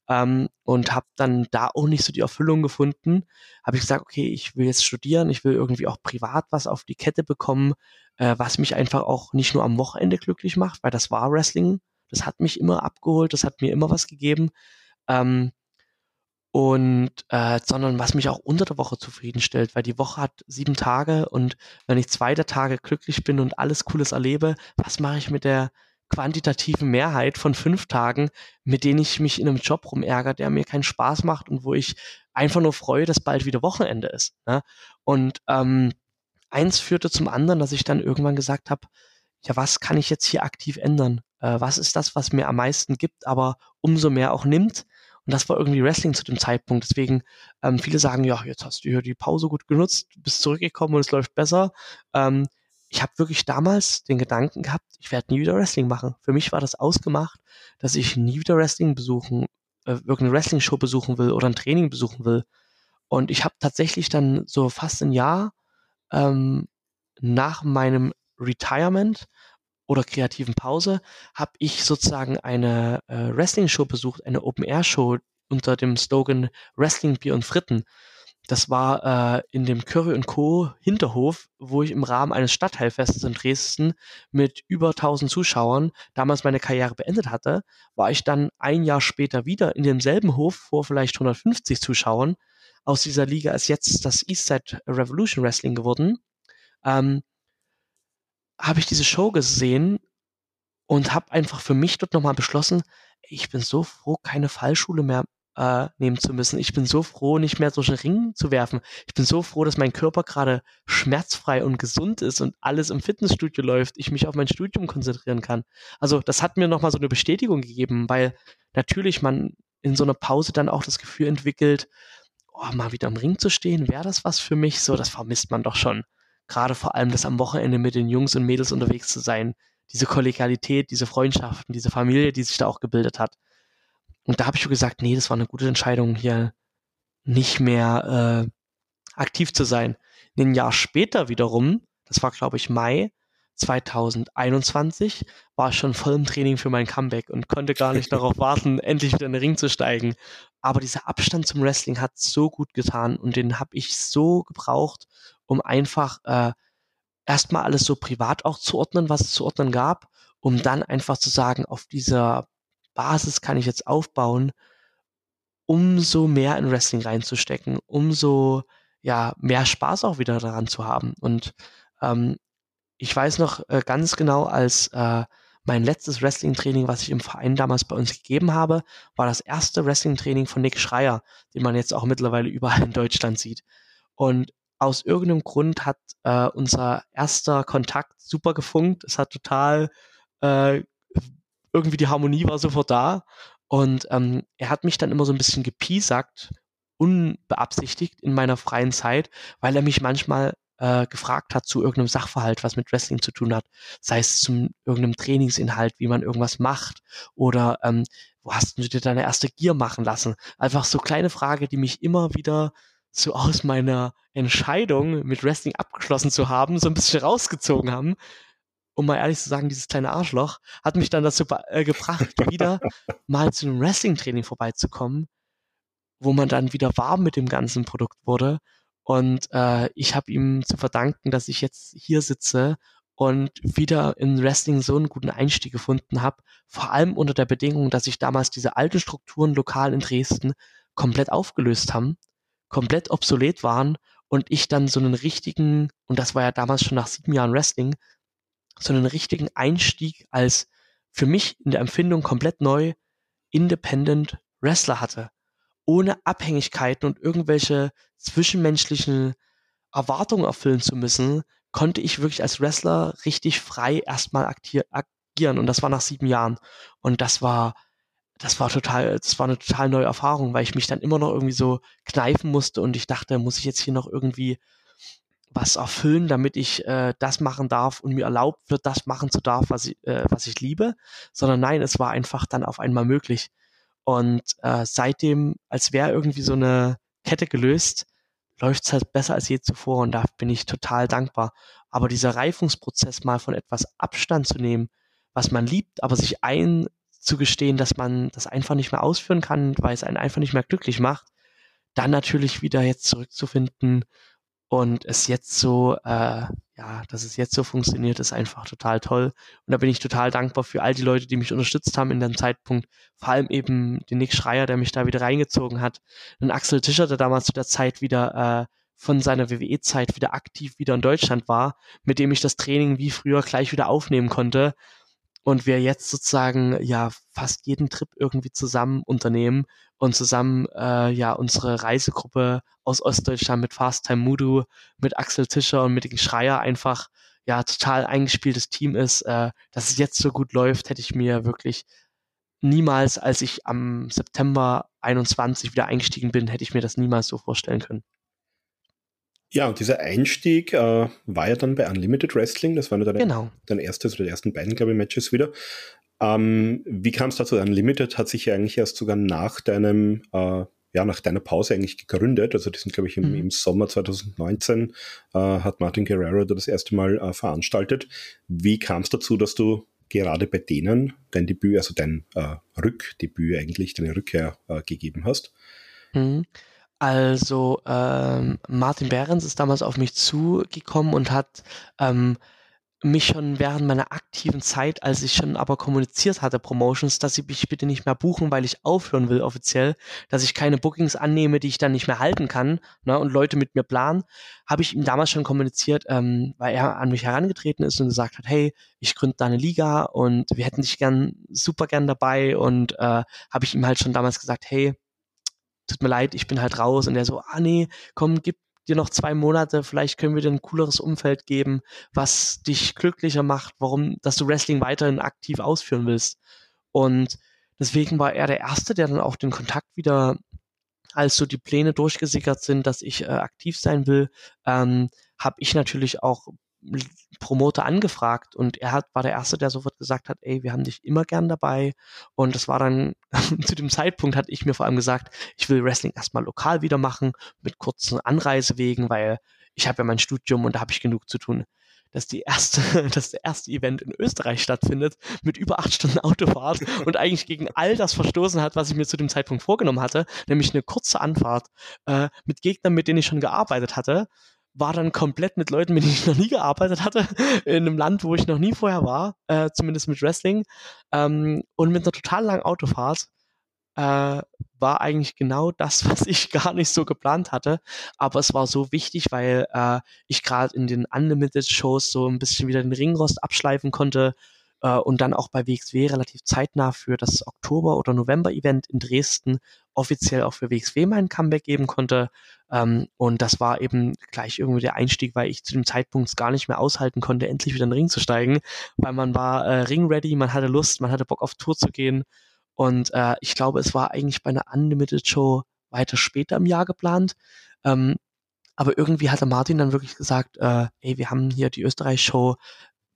ähm, und habe dann da auch nicht so die Erfüllung gefunden. Habe ich gesagt, okay, ich will jetzt studieren, ich will irgendwie auch privat was auf die Kette bekommen, äh, was mich einfach auch nicht nur am Wochenende glücklich macht, weil das war Wrestling das hat mich immer abgeholt, das hat mir immer was gegeben. Ähm, und äh, sondern was mich auch unter der Woche zufriedenstellt, weil die Woche hat sieben Tage und wenn ich zwei der Tage glücklich bin und alles Cooles erlebe, was mache ich mit der quantitativen Mehrheit von fünf Tagen, mit denen ich mich in einem Job rumärgere, der mir keinen Spaß macht und wo ich einfach nur freue, dass bald wieder Wochenende ist. Ne? Und ähm, eins führte zum anderen, dass ich dann irgendwann gesagt habe, ja, was kann ich jetzt hier aktiv ändern? Äh, was ist das, was mir am meisten gibt, aber umso mehr auch nimmt? Und das war irgendwie Wrestling zu dem Zeitpunkt. Deswegen, ähm, viele sagen, ja, jetzt hast du hier die Pause gut genutzt, bist zurückgekommen und es läuft besser. Ähm, ich habe wirklich damals den Gedanken gehabt, ich werde nie wieder Wrestling machen. Für mich war das ausgemacht, dass ich nie wieder Wrestling besuchen, äh, irgendeine Wrestling-Show besuchen will oder ein Training besuchen will. Und ich habe tatsächlich dann so fast ein Jahr ähm, nach meinem Retirement oder kreativen Pause habe ich sozusagen eine äh, Wrestling-Show besucht, eine Open-Air-Show unter dem Slogan Wrestling, Bier und Fritten. Das war äh, in dem Curry Co. Hinterhof, wo ich im Rahmen eines Stadtteilfestes in Dresden mit über 1000 Zuschauern damals meine Karriere beendet hatte, war ich dann ein Jahr später wieder in demselben Hof vor vielleicht 150 Zuschauern. Aus dieser Liga ist jetzt das Eastside Revolution Wrestling geworden. Ähm, habe ich diese Show gesehen und habe einfach für mich dort nochmal beschlossen, ich bin so froh, keine Fallschule mehr äh, nehmen zu müssen. Ich bin so froh, nicht mehr durch den Ring zu werfen. Ich bin so froh, dass mein Körper gerade schmerzfrei und gesund ist und alles im Fitnessstudio läuft, ich mich auf mein Studium konzentrieren kann. Also das hat mir nochmal so eine Bestätigung gegeben, weil natürlich man in so einer Pause dann auch das Gefühl entwickelt, oh, mal wieder im Ring zu stehen, wäre das was für mich? So, das vermisst man doch schon gerade vor allem das am Wochenende mit den Jungs und Mädels unterwegs zu sein, diese Kollegialität, diese Freundschaften, diese Familie, die sich da auch gebildet hat. Und da habe ich schon gesagt, nee, das war eine gute Entscheidung, hier nicht mehr äh, aktiv zu sein. Ein Jahr später wiederum, das war glaube ich Mai 2021, war ich schon voll im Training für mein Comeback und konnte gar nicht darauf warten, endlich wieder in den Ring zu steigen. Aber dieser Abstand zum Wrestling hat so gut getan und den habe ich so gebraucht, um einfach äh, erstmal alles so privat auch zu ordnen, was es zu ordnen gab, um dann einfach zu sagen, auf dieser Basis kann ich jetzt aufbauen, umso mehr in Wrestling reinzustecken, umso ja mehr Spaß auch wieder daran zu haben. Und ähm, ich weiß noch äh, ganz genau, als äh, mein letztes Wrestling-Training, was ich im Verein damals bei uns gegeben habe, war das erste Wrestling-Training von Nick Schreier, den man jetzt auch mittlerweile überall in Deutschland sieht. Und aus irgendeinem Grund hat äh, unser erster Kontakt super gefunkt. Es hat total äh, irgendwie die Harmonie war sofort da. Und ähm, er hat mich dann immer so ein bisschen gepiesackt, unbeabsichtigt in meiner freien Zeit, weil er mich manchmal äh, gefragt hat zu irgendeinem Sachverhalt, was mit Wrestling zu tun hat. Sei es zum irgendeinem Trainingsinhalt, wie man irgendwas macht oder ähm, wo hast du dir deine erste Gier machen lassen? Einfach so kleine Frage, die mich immer wieder so aus meiner Entscheidung mit Wrestling abgeschlossen zu haben, so ein bisschen rausgezogen haben. Um mal ehrlich zu sagen, dieses kleine Arschloch hat mich dann dazu äh, gebracht, wieder mal zu einem Wrestling-Training vorbeizukommen, wo man dann wieder warm mit dem ganzen Produkt wurde. Und äh, ich habe ihm zu verdanken, dass ich jetzt hier sitze und wieder in Wrestling so einen guten Einstieg gefunden habe, vor allem unter der Bedingung, dass sich damals diese alten Strukturen lokal in Dresden komplett aufgelöst haben, komplett obsolet waren und ich dann so einen richtigen, und das war ja damals schon nach sieben Jahren Wrestling, so einen richtigen Einstieg als für mich in der Empfindung komplett neu Independent Wrestler hatte. Ohne Abhängigkeiten und irgendwelche zwischenmenschlichen Erwartungen erfüllen zu müssen, konnte ich wirklich als Wrestler richtig frei erstmal agieren und das war nach sieben Jahren. Und das war, das war total, das war eine total neue Erfahrung, weil ich mich dann immer noch irgendwie so kneifen musste und ich dachte, muss ich jetzt hier noch irgendwie was erfüllen, damit ich äh, das machen darf und mir erlaubt wird, das machen zu darf, was ich, äh, was ich liebe, sondern nein, es war einfach dann auf einmal möglich. Und äh, seitdem, als wäre irgendwie so eine Kette gelöst, läuft es halt besser als je zuvor und da bin ich total dankbar. Aber dieser Reifungsprozess mal von etwas Abstand zu nehmen, was man liebt, aber sich einzugestehen, dass man das einfach nicht mehr ausführen kann, weil es einen einfach nicht mehr glücklich macht, dann natürlich wieder jetzt zurückzufinden und es jetzt so, äh, ja, dass es jetzt so funktioniert, ist einfach total toll. Und da bin ich total dankbar für all die Leute, die mich unterstützt haben in dem Zeitpunkt. Vor allem eben den Nick Schreier, der mich da wieder reingezogen hat. Und Axel Tischer, der damals zu der Zeit wieder äh, von seiner WWE-Zeit wieder aktiv wieder in Deutschland war, mit dem ich das Training wie früher gleich wieder aufnehmen konnte und wir jetzt sozusagen ja fast jeden Trip irgendwie zusammen unternehmen und zusammen äh, ja unsere Reisegruppe aus Ostdeutschland mit Fast Time Mudu, mit Axel Tischer und mit den Schreier einfach ja total eingespieltes Team ist. Äh, dass es jetzt so gut läuft, hätte ich mir wirklich niemals, als ich am September 21 wieder eingestiegen bin, hätte ich mir das niemals so vorstellen können. Ja, und dieser Einstieg äh, war ja dann bei Unlimited Wrestling. Das waren ja deine, genau. dein erstes oder die ersten beiden, glaube ich, Matches wieder. Ähm, wie kam es dazu? Unlimited hat sich ja eigentlich erst sogar nach deinem, äh, ja, nach deiner Pause eigentlich gegründet. Also die sind, glaube ich, im, mhm. im, Sommer 2019 äh, hat Martin Guerrero das erste Mal äh, veranstaltet. Wie kam es dazu, dass du gerade bei denen dein Debüt, also dein äh, Rückdebüt eigentlich, deine Rückkehr äh, gegeben hast? Mhm. Also ähm, Martin Behrens ist damals auf mich zugekommen und hat ähm, mich schon während meiner aktiven Zeit, als ich schon aber kommuniziert hatte, Promotions, dass sie mich bitte nicht mehr buchen, weil ich aufhören will offiziell, dass ich keine Bookings annehme, die ich dann nicht mehr halten kann ne, und Leute mit mir planen, habe ich ihm damals schon kommuniziert, ähm, weil er an mich herangetreten ist und gesagt hat, hey, ich gründe da eine Liga und wir hätten dich gern super gern dabei und äh, habe ich ihm halt schon damals gesagt, hey, tut mir leid, ich bin halt raus. Und er so, ah nee, komm, gib dir noch zwei Monate, vielleicht können wir dir ein cooleres Umfeld geben, was dich glücklicher macht, warum, dass du Wrestling weiterhin aktiv ausführen willst. Und deswegen war er der Erste, der dann auch den Kontakt wieder, als so die Pläne durchgesickert sind, dass ich äh, aktiv sein will, ähm, habe ich natürlich auch Promoter angefragt und er hat, war der Erste, der sofort gesagt hat, ey, wir haben dich immer gern dabei. Und das war dann, zu dem Zeitpunkt hatte ich mir vor allem gesagt, ich will Wrestling erstmal lokal wieder machen, mit kurzen Anreisewegen, weil ich habe ja mein Studium und da habe ich genug zu tun. Dass die erste, dass der erste Event in Österreich stattfindet, mit über acht Stunden Autofahrt und eigentlich gegen all das verstoßen hat, was ich mir zu dem Zeitpunkt vorgenommen hatte, nämlich eine kurze Anfahrt äh, mit Gegnern, mit denen ich schon gearbeitet hatte war dann komplett mit Leuten, mit denen ich noch nie gearbeitet hatte, in einem Land, wo ich noch nie vorher war, äh, zumindest mit Wrestling, ähm, und mit einer total langen Autofahrt. Äh, war eigentlich genau das, was ich gar nicht so geplant hatte. Aber es war so wichtig, weil äh, ich gerade in den Unlimited Shows so ein bisschen wieder den Ringrost abschleifen konnte, äh, und dann auch bei WXW relativ zeitnah für das Oktober- oder November-Event in Dresden offiziell auch für WXW meinen Comeback geben konnte. Ähm, und das war eben gleich irgendwie der Einstieg, weil ich zu dem Zeitpunkt gar nicht mehr aushalten konnte, endlich wieder in den Ring zu steigen, weil man war äh, ring-ready, man hatte Lust, man hatte Bock auf Tour zu gehen. Und äh, ich glaube, es war eigentlich bei einer Unlimited Show weiter später im Jahr geplant. Ähm, aber irgendwie hatte Martin dann wirklich gesagt, äh, ey, wir haben hier die Österreich-Show,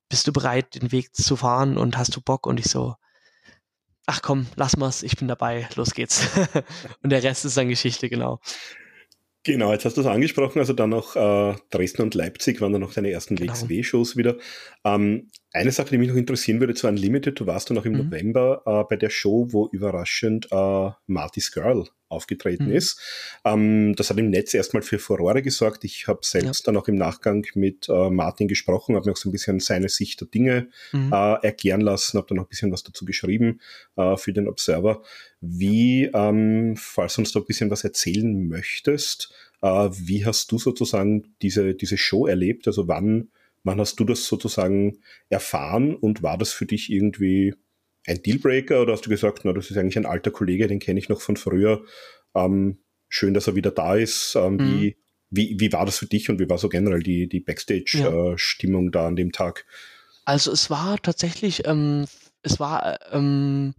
bist du bereit, den Weg zu fahren und hast du Bock? Und ich so, ach komm, lass mal's, ich bin dabei, los geht's. und der Rest ist dann Geschichte, genau. Genau, jetzt hast du es angesprochen, also dann noch äh, Dresden und Leipzig waren dann noch deine ersten genau. WXW-Shows wieder. Ähm, eine Sache, die mich noch interessieren würde zu Unlimited, du warst dann noch im mhm. November äh, bei der Show, wo überraschend äh, Marty's Girl aufgetreten mhm. ist. Ähm, das hat im Netz erstmal für Furore gesorgt. Ich habe selbst ja. dann auch im Nachgang mit äh, Martin gesprochen, habe mir auch so ein bisschen seine Sicht der Dinge mhm. äh, erklären lassen, habe dann noch ein bisschen was dazu geschrieben äh, für den Observer. Wie, ähm, falls du uns da ein bisschen was erzählen möchtest, äh, wie hast du sozusagen diese, diese Show erlebt? Also wann, wann hast du das sozusagen erfahren und war das für dich irgendwie ein Dealbreaker oder hast du gesagt, na, das ist eigentlich ein alter Kollege, den kenne ich noch von früher. Ähm, schön, dass er wieder da ist. Ähm, mhm. wie, wie, wie war das für dich und wie war so generell die, die Backstage-Stimmung ja. äh, da an dem Tag? Also es war tatsächlich, ähm, es war, ähm,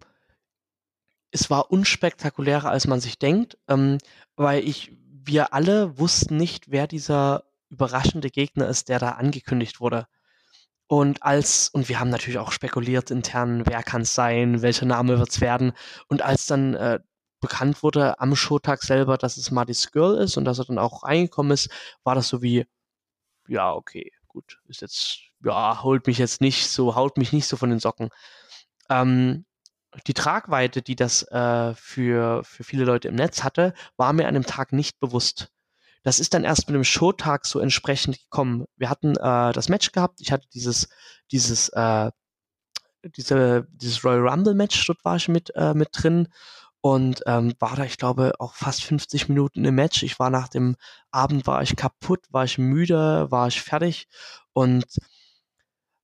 es war unspektakulärer, als man sich denkt, ähm, weil ich, wir alle wussten nicht, wer dieser überraschende Gegner ist, der da angekündigt wurde. Und als, und wir haben natürlich auch spekuliert intern, wer kann es sein, welcher Name wird es werden. Und als dann äh, bekannt wurde am Showtag selber, dass es Marty's Girl ist und dass er dann auch reingekommen ist, war das so wie, ja, okay, gut, ist jetzt, ja, holt mich jetzt nicht so, haut mich nicht so von den Socken. Ähm, die Tragweite, die das äh, für, für viele Leute im Netz hatte, war mir an dem Tag nicht bewusst. Das ist dann erst mit dem Showtag so entsprechend gekommen. Wir hatten äh, das Match gehabt. Ich hatte dieses, dieses, äh, diese, dieses Royal Rumble Match, dort war ich mit, äh, mit drin und ähm, war da, ich glaube, auch fast 50 Minuten im Match. Ich war nach dem Abend, war ich kaputt, war ich müde, war ich fertig und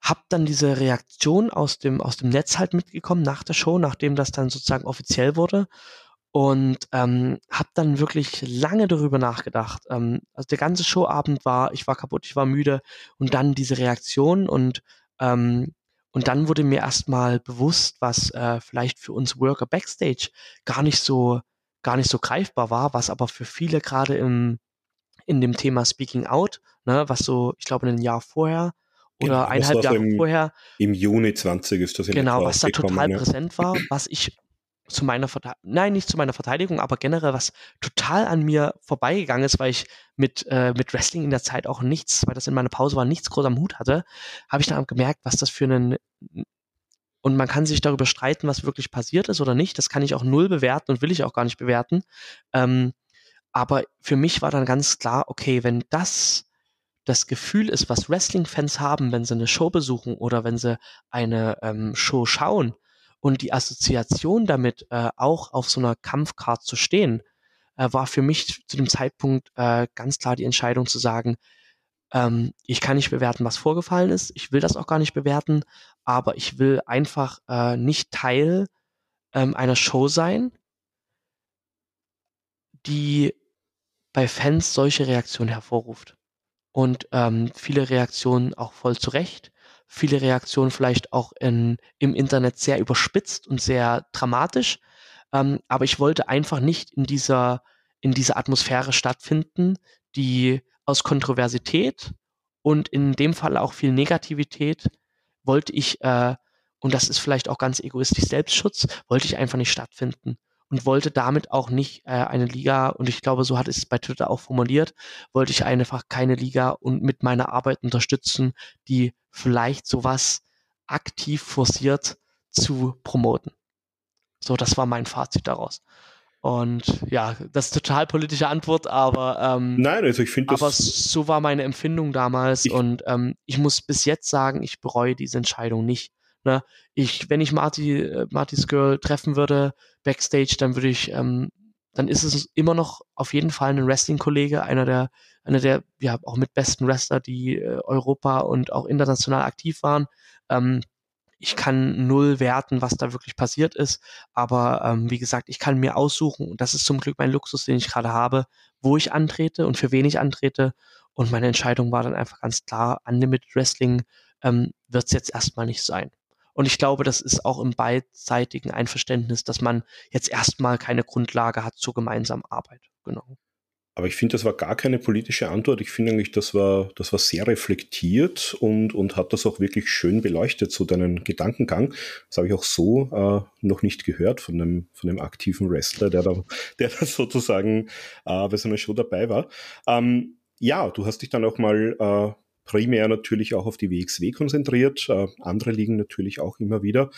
hab dann diese Reaktion aus dem, aus dem Netz halt mitgekommen nach der Show, nachdem das dann sozusagen offiziell wurde und ähm, habe dann wirklich lange darüber nachgedacht. Ähm, also der ganze Showabend war, ich war kaputt, ich war müde und dann diese Reaktion und ähm, und dann wurde mir erstmal bewusst, was äh, vielleicht für uns Worker Backstage gar nicht so gar nicht so greifbar war, was aber für viele gerade im in dem Thema Speaking Out, ne, was so, ich glaube, ein Jahr vorher oder genau, eineinhalb Jahre im, vorher. Im Juni 20 ist das in Genau, was da total ja. präsent war, was ich zu meiner Verteidigung, nein, nicht zu meiner Verteidigung, aber generell was total an mir vorbeigegangen ist, weil ich mit, äh, mit Wrestling in der Zeit auch nichts, weil das in meiner Pause war, nichts groß am Hut hatte, habe ich dann gemerkt, was das für einen und man kann sich darüber streiten, was wirklich passiert ist oder nicht. Das kann ich auch null bewerten und will ich auch gar nicht bewerten. Ähm, aber für mich war dann ganz klar, okay, wenn das das Gefühl ist, was Wrestling-Fans haben, wenn sie eine Show besuchen oder wenn sie eine ähm, Show schauen, und die Assoziation damit, äh, auch auf so einer Kampfcard zu stehen, äh, war für mich zu dem Zeitpunkt äh, ganz klar die Entscheidung zu sagen, ähm, ich kann nicht bewerten, was vorgefallen ist. Ich will das auch gar nicht bewerten, aber ich will einfach äh, nicht Teil ähm, einer Show sein, die bei Fans solche Reaktionen hervorruft. Und ähm, viele Reaktionen auch voll zurecht viele Reaktionen vielleicht auch in, im Internet sehr überspitzt und sehr dramatisch. Ähm, aber ich wollte einfach nicht in dieser, in dieser Atmosphäre stattfinden, die aus Kontroversität und in dem Fall auch viel Negativität wollte ich, äh, und das ist vielleicht auch ganz egoistisch Selbstschutz, wollte ich einfach nicht stattfinden und wollte damit auch nicht äh, eine Liga, und ich glaube, so hat es bei Twitter auch formuliert, wollte ich einfach keine Liga und mit meiner Arbeit unterstützen, die vielleicht sowas aktiv forciert zu promoten. So, das war mein Fazit daraus. Und ja, das ist total politische Antwort, aber ähm, nein, also ich finde aber so war meine Empfindung damals und ähm, ich muss bis jetzt sagen, ich bereue diese Entscheidung nicht. Ne? Ich, wenn ich Marty, äh, Martys Girl treffen würde backstage, dann würde ich, ähm, dann ist es immer noch auf jeden Fall ein Wrestling-Kollege, einer der, einer der, ja, auch mit besten Wrestler, die äh, Europa und auch international aktiv waren. Ähm, ich kann null werten, was da wirklich passiert ist. Aber ähm, wie gesagt, ich kann mir aussuchen, und das ist zum Glück mein Luxus, den ich gerade habe, wo ich antrete und für wen ich antrete. Und meine Entscheidung war dann einfach ganz klar, Unlimited Wrestling ähm, wird es jetzt erstmal nicht sein. Und ich glaube, das ist auch im beidseitigen Einverständnis, dass man jetzt erstmal keine Grundlage hat zur gemeinsamen Arbeit. Genau. Aber ich finde, das war gar keine politische Antwort. Ich finde eigentlich, das war, das war sehr reflektiert und, und hat das auch wirklich schön beleuchtet, so deinen Gedankengang. Das habe ich auch so äh, noch nicht gehört von einem, von einem aktiven Wrestler, der da, der da sozusagen äh, bei so einer Show dabei war. Ähm, ja, du hast dich dann auch mal äh, primär natürlich auch auf die WXW konzentriert. Äh, andere liegen natürlich auch immer wieder.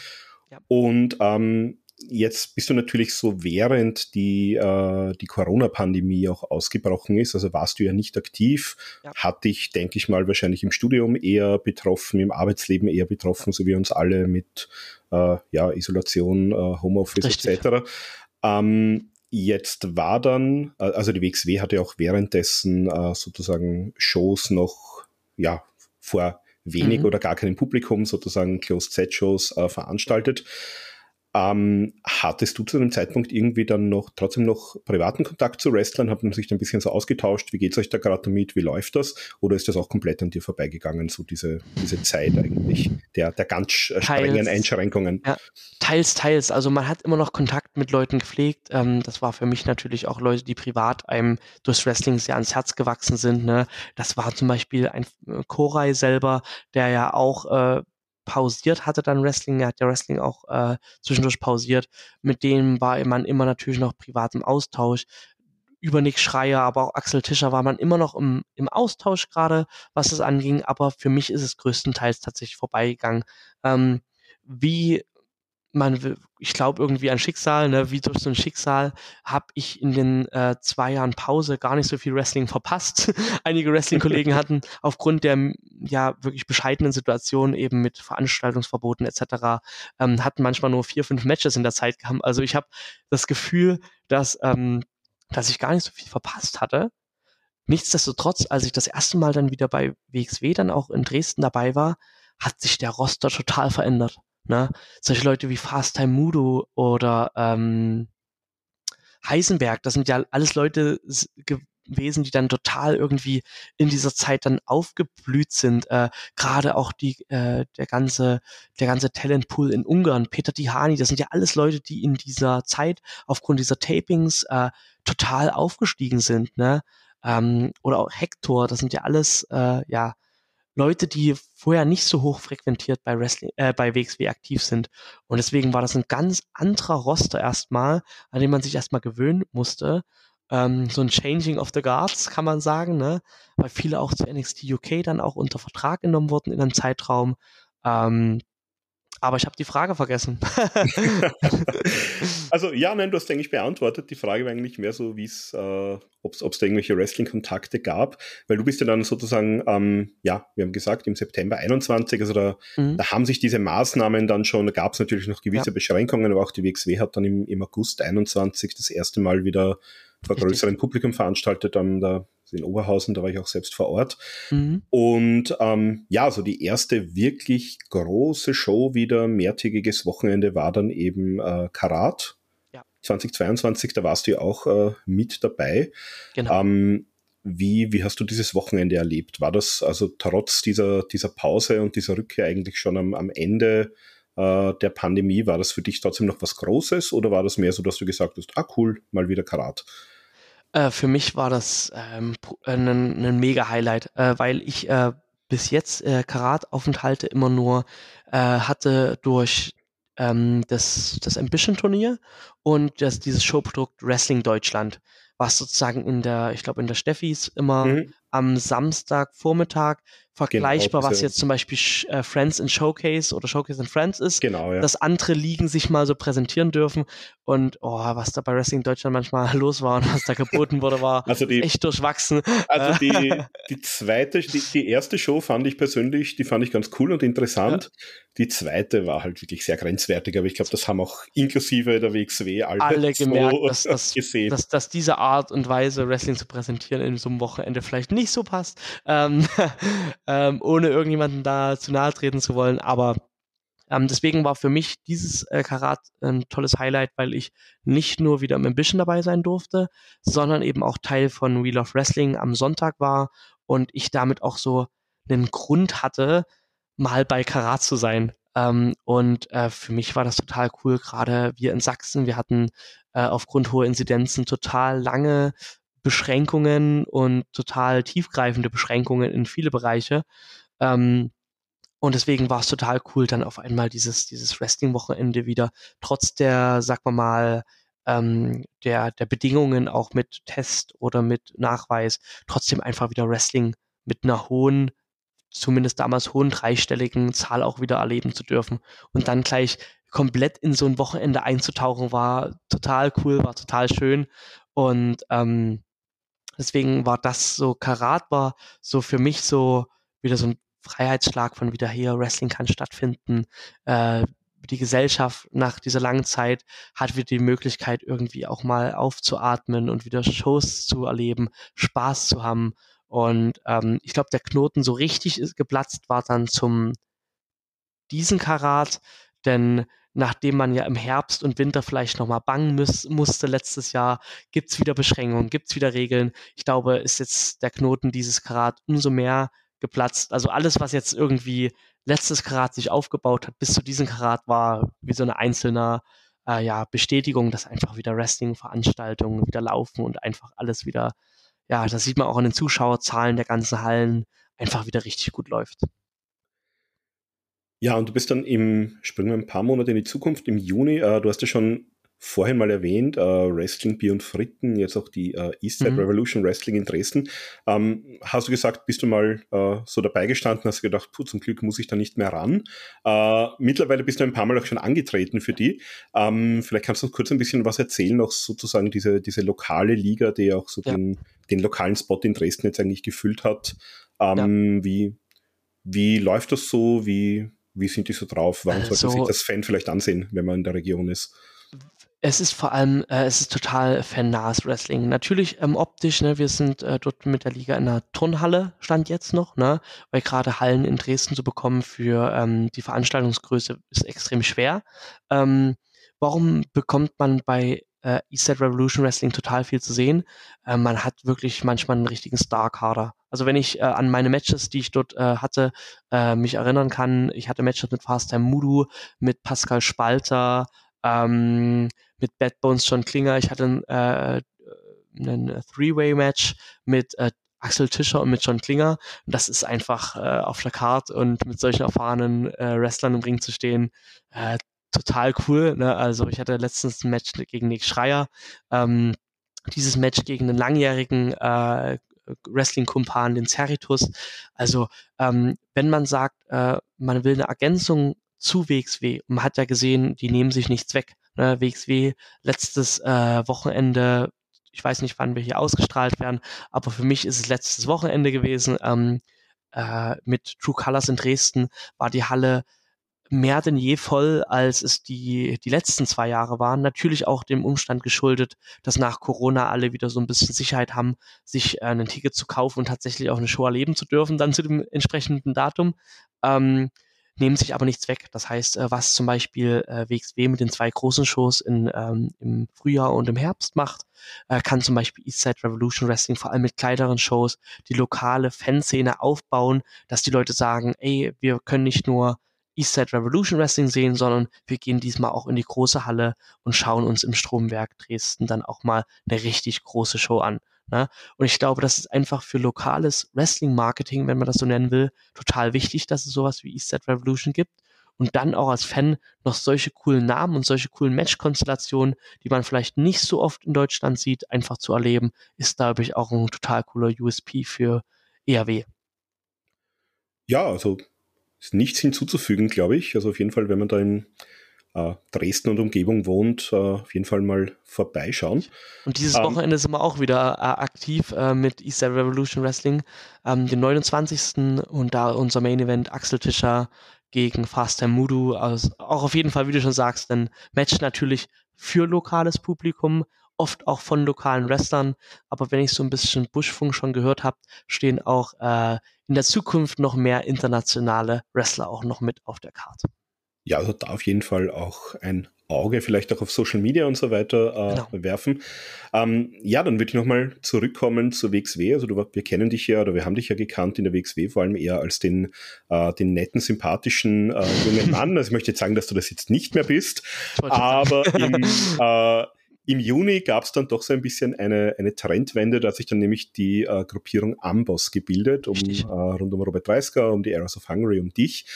Ja. Und ähm, jetzt bist du natürlich so, während die, äh, die Corona-Pandemie auch ausgebrochen ist, also warst du ja nicht aktiv, ja. hat dich, denke ich mal, wahrscheinlich im Studium eher betroffen, im Arbeitsleben eher betroffen, so wie uns alle mit äh, ja, Isolation, äh, Homeoffice etc. Ähm, jetzt war dann, äh, also die WXW hatte auch währenddessen äh, sozusagen Shows noch, ja, vor wenig mhm. oder gar keinem Publikum, sozusagen Closed-Set-Shows äh, veranstaltet. Ähm, hattest du zu dem Zeitpunkt irgendwie dann noch trotzdem noch privaten Kontakt zu Wrestlern? Hat man sich ein bisschen so ausgetauscht? Wie geht es euch da gerade damit? Wie läuft das? Oder ist das auch komplett an dir vorbeigegangen, so diese, diese Zeit eigentlich der, der ganz strengen teils, Einschränkungen? Ja, teils, teils. Also man hat immer noch Kontakt mit Leuten gepflegt. Ähm, das war für mich natürlich auch Leute, die privat einem durchs Wrestling sehr ans Herz gewachsen sind. Ne? Das war zum Beispiel ein äh, Koray selber, der ja auch äh, pausiert hatte dann Wrestling. Er hat ja Wrestling auch äh, zwischendurch pausiert. Mit denen war man immer natürlich noch privat im Austausch. Über Nick Schreier, aber auch Axel Tischer war man immer noch im, im Austausch gerade, was es anging. Aber für mich ist es größtenteils tatsächlich vorbeigegangen. Ähm, wie man, ich glaube irgendwie an Schicksal, ne, wie durch so ein Schicksal habe ich in den äh, zwei Jahren Pause gar nicht so viel Wrestling verpasst. Einige Wrestling-Kollegen hatten aufgrund der ja wirklich bescheidenen Situation eben mit Veranstaltungsverboten etc. Ähm, hatten manchmal nur vier, fünf Matches in der Zeit gehabt. Also ich habe das Gefühl, dass ähm, dass ich gar nicht so viel verpasst hatte. Nichtsdestotrotz, als ich das erste Mal dann wieder bei WXW dann auch in Dresden dabei war, hat sich der Roster total verändert. Ne? Solche Leute wie Fast Time Mudo oder ähm, Heisenberg, das sind ja alles Leute gewesen, die dann total irgendwie in dieser Zeit dann aufgeblüht sind. Äh, Gerade auch die, äh, der ganze, der ganze Talentpool in Ungarn, Peter Tihani, das sind ja alles Leute, die in dieser Zeit aufgrund dieser Tapings äh, total aufgestiegen sind. Ne? Ähm, oder auch Hector, das sind ja alles, äh, ja, Leute, die vorher nicht so hoch frequentiert bei Wrestling, äh, bei WXW aktiv sind. Und deswegen war das ein ganz anderer Roster erstmal, an dem man sich erstmal gewöhnen musste. Ähm, so ein Changing of the Guards, kann man sagen, ne? Weil viele auch zu NXT UK dann auch unter Vertrag genommen wurden in einem Zeitraum. Ähm, aber ich habe die Frage vergessen. also ja, nein, du hast eigentlich beantwortet. Die Frage war eigentlich mehr so, wie es, äh, ob es da irgendwelche Wrestling-Kontakte gab, weil du bist ja dann sozusagen, ähm, ja, wir haben gesagt, im September 21, also da, mhm. da haben sich diese Maßnahmen dann schon, da gab es natürlich noch gewisse ja. Beschränkungen, aber auch die WXW hat dann im, im August 21 das erste Mal wieder vor größerem Publikum veranstaltet, dann da in Oberhausen, da war ich auch selbst vor Ort. Mhm. Und ähm, ja, so die erste wirklich große Show wieder, mehrtägiges Wochenende war dann eben äh, Karat. Ja. 2022, da warst du ja auch äh, mit dabei. Genau. Ähm, wie, wie hast du dieses Wochenende erlebt? War das also trotz dieser, dieser Pause und dieser Rückkehr eigentlich schon am, am Ende äh, der Pandemie, war das für dich trotzdem noch was Großes oder war das mehr so, dass du gesagt hast, ah cool, mal wieder Karat? Äh, für mich war das ähm, ein, ein mega Highlight, äh, weil ich äh, bis jetzt äh, Karataufenthalte immer nur äh, hatte durch ähm, das, das Ambition-Turnier und das, dieses Showprodukt Wrestling Deutschland, was sozusagen in der, ich glaube, in der Steffis immer mhm. am Samstagvormittag vergleichbar, genau, was jetzt zum Beispiel äh, Friends in Showcase oder Showcase in Friends ist, genau, ja. dass andere Ligen sich mal so präsentieren dürfen und oh, was da bei Wrestling Deutschland manchmal los war und was da geboten wurde, war also die, echt durchwachsen. Also die, die zweite, die, die erste Show fand ich persönlich, die fand ich ganz cool und interessant. Ja. Die zweite war halt wirklich sehr grenzwertig, aber ich glaube, das haben auch inklusive der WXW alle, alle gemerkt, so dass, dass, gesehen. Dass, dass diese Art und Weise, Wrestling zu präsentieren in so einem Wochenende vielleicht nicht so passt. Ähm, ähm, ohne irgendjemanden da zu nahe treten zu wollen. Aber Ähm, deswegen war für mich dieses äh, Karat ein tolles Highlight, weil ich nicht nur wieder im Ambition dabei sein durfte, sondern eben auch Teil von Wheel of Wrestling am Sonntag war und ich damit auch so einen Grund hatte, mal bei Karat zu sein. Ähm, und äh, für mich war das total cool, gerade wir in Sachsen, wir hatten äh, aufgrund hoher Inzidenzen total lange Beschränkungen und total tiefgreifende Beschränkungen in viele Bereiche. Ähm, und deswegen war es total cool, dann auf einmal dieses, dieses Wrestling-Wochenende wieder, trotz der, sag mal ähm, der, der Bedingungen auch mit Test oder mit Nachweis, trotzdem einfach wieder Wrestling mit einer hohen, zumindest damals hohen dreistelligen Zahl auch wieder erleben zu dürfen. Und dann gleich komplett in so ein Wochenende einzutauchen, war total cool, war total schön. Und ähm, deswegen war das so, Karat war so für mich so wieder so ein Freiheitsschlag von wieder hier, Wrestling kann stattfinden. Äh, die Gesellschaft nach dieser langen Zeit hat wieder die Möglichkeit, irgendwie auch mal aufzuatmen und wieder Shows zu erleben, Spaß zu haben. Und ähm, ich glaube, der Knoten so richtig ist, geplatzt war dann zum diesen Karat, denn nachdem man ja im Herbst und Winter vielleicht nochmal bangen muss, musste letztes Jahr, gibt's wieder Beschränkungen, gibt's wieder Regeln. Ich glaube, ist jetzt der Knoten dieses Karat umso mehr geplatzt. Also alles, was jetzt irgendwie letztes Karat sich aufgebaut hat, bis zu diesem Karat war wie so eine einzelne äh, ja, Bestätigung, dass einfach wieder Wrestling-Veranstaltungen wieder laufen und einfach alles wieder, ja, das sieht man auch an den Zuschauerzahlen der ganzen Hallen, einfach wieder richtig gut läuft. Ja, und du bist dann im, springen wir ein paar Monate in die Zukunft, im Juni, äh, du hast ja schon vorhin mal erwähnt, äh, Wrestling Bier und Fritten, jetzt auch die äh, Eastside mhm. Revolution Wrestling in Dresden. Ähm, hast du gesagt, bist du mal äh, so dabei gestanden, hast du gedacht, puh, zum Glück muss ich da nicht mehr ran. Äh, mittlerweile bist du ein paar Mal auch schon angetreten für die. Ähm, vielleicht kannst du kurz ein bisschen was erzählen, auch sozusagen diese, diese lokale Liga, die auch so ja. den, den lokalen Spot in Dresden jetzt eigentlich gefüllt hat. Ähm, ja. wie, wie läuft das so? Wie, wie sind die so drauf? Warum sollte also, sich das Fan vielleicht ansehen, wenn man in der Region ist? Es ist vor allem, äh, es ist total fannahes Wrestling. Natürlich ähm, optisch, ne, wir sind äh, dort mit der Liga in der Turnhalle, stand jetzt noch, ne, weil gerade Hallen in Dresden zu bekommen für ähm, die Veranstaltungsgröße ist extrem schwer. Ähm, warum bekommt man bei äh, Eastside Revolution Wrestling total viel zu sehen? Äh, man hat wirklich manchmal einen richtigen Star-Kader. Also wenn ich äh, an meine Matches, die ich dort äh, hatte, äh, mich erinnern kann, ich hatte Matches mit Fast Time Mudu, mit Pascal Spalter, ähm, mit Bad Bones John Klinger. Ich hatte ein, äh, ein Three-Way-Match mit äh, Axel Tischer und mit John Klinger. Das ist einfach äh, auf der Karte und mit solchen erfahrenen äh, Wrestlern im Ring zu stehen, äh, total cool. Ne? Also ich hatte letztens ein Match gegen Nick Schreier. Ähm, dieses Match gegen einen langjährigen äh, Wrestling-Kumpan, den Cerritus. Also ähm, wenn man sagt, äh, man will eine Ergänzung zu WXW. Man hat ja gesehen, die nehmen sich nichts weg. Ne? WXW letztes äh, Wochenende, ich weiß nicht, wann wir hier ausgestrahlt werden, aber für mich ist es letztes Wochenende gewesen. Ähm, äh, mit True Colors in Dresden war die Halle mehr denn je voll, als es die, die letzten zwei Jahre waren. Natürlich auch dem Umstand geschuldet, dass nach Corona alle wieder so ein bisschen Sicherheit haben, sich äh, ein Ticket zu kaufen und tatsächlich auch eine Show erleben zu dürfen, dann zu dem entsprechenden Datum. Ähm, nehmen sich aber nichts weg. Das heißt, äh, was zum Beispiel äh, WXW mit den zwei großen Shows in, ähm, im Frühjahr und im Herbst macht, äh, kann zum Beispiel Eastside Revolution Wrestling vor allem mit kleineren Shows die lokale Fanszene aufbauen, dass die Leute sagen, ey, wir können nicht nur Eastside Revolution Wrestling sehen, sondern wir gehen diesmal auch in die große Halle und schauen uns im Stromwerk Dresden dann auch mal eine richtig große Show an. Ne? Und ich glaube, das ist einfach für lokales Wrestling-Marketing, wenn man das so nennen will, total wichtig, dass es sowas wie East Side Revolution gibt. Und dann auch als Fan noch solche coolen Namen und solche coolen Match-Konstellationen, die man vielleicht nicht so oft in Deutschland sieht, einfach zu erleben, ist, glaube ich, auch ein total cooler USP für ERW. Ja, also ist nichts hinzuzufügen, glaube ich. Also auf jeden Fall, wenn man da in äh, Dresden und Umgebung wohnt, äh, auf jeden Fall mal vorbeischauen. Und dieses ähm, Wochenende sind wir auch wieder äh, aktiv äh, mit Easter Revolution Wrestling, ähm, den 29. und da unser Main Event Axel Tischer gegen Faster Mudu. Also auch auf jeden Fall, wie du schon sagst, ein Match natürlich für lokales Publikum, oft auch von lokalen Wrestlern. Aber wenn ich so ein bisschen Buschfunk schon gehört habe, stehen auch äh, in der Zukunft noch mehr internationale Wrestler auch noch mit auf der Karte. Ja, also da auf jeden Fall auch ein Auge vielleicht auch auf Social Media und so weiter äh, genau. werfen. Ähm, ja, dann würde ich nochmal zurückkommen zur WXW. Also du, wir kennen dich ja oder wir haben dich ja gekannt in der WXW, vor allem eher als den, äh, den netten, sympathischen äh, jungen Mann. Also ich möchte jetzt sagen, dass du das jetzt nicht mehr bist, aber im, äh, im Juni gab es dann doch so ein bisschen eine, eine Trendwende, da hat sich dann nämlich die äh, Gruppierung Amboss gebildet, um, äh, rund um Robert Dreisker, um die Arrows of Hungary, um dich.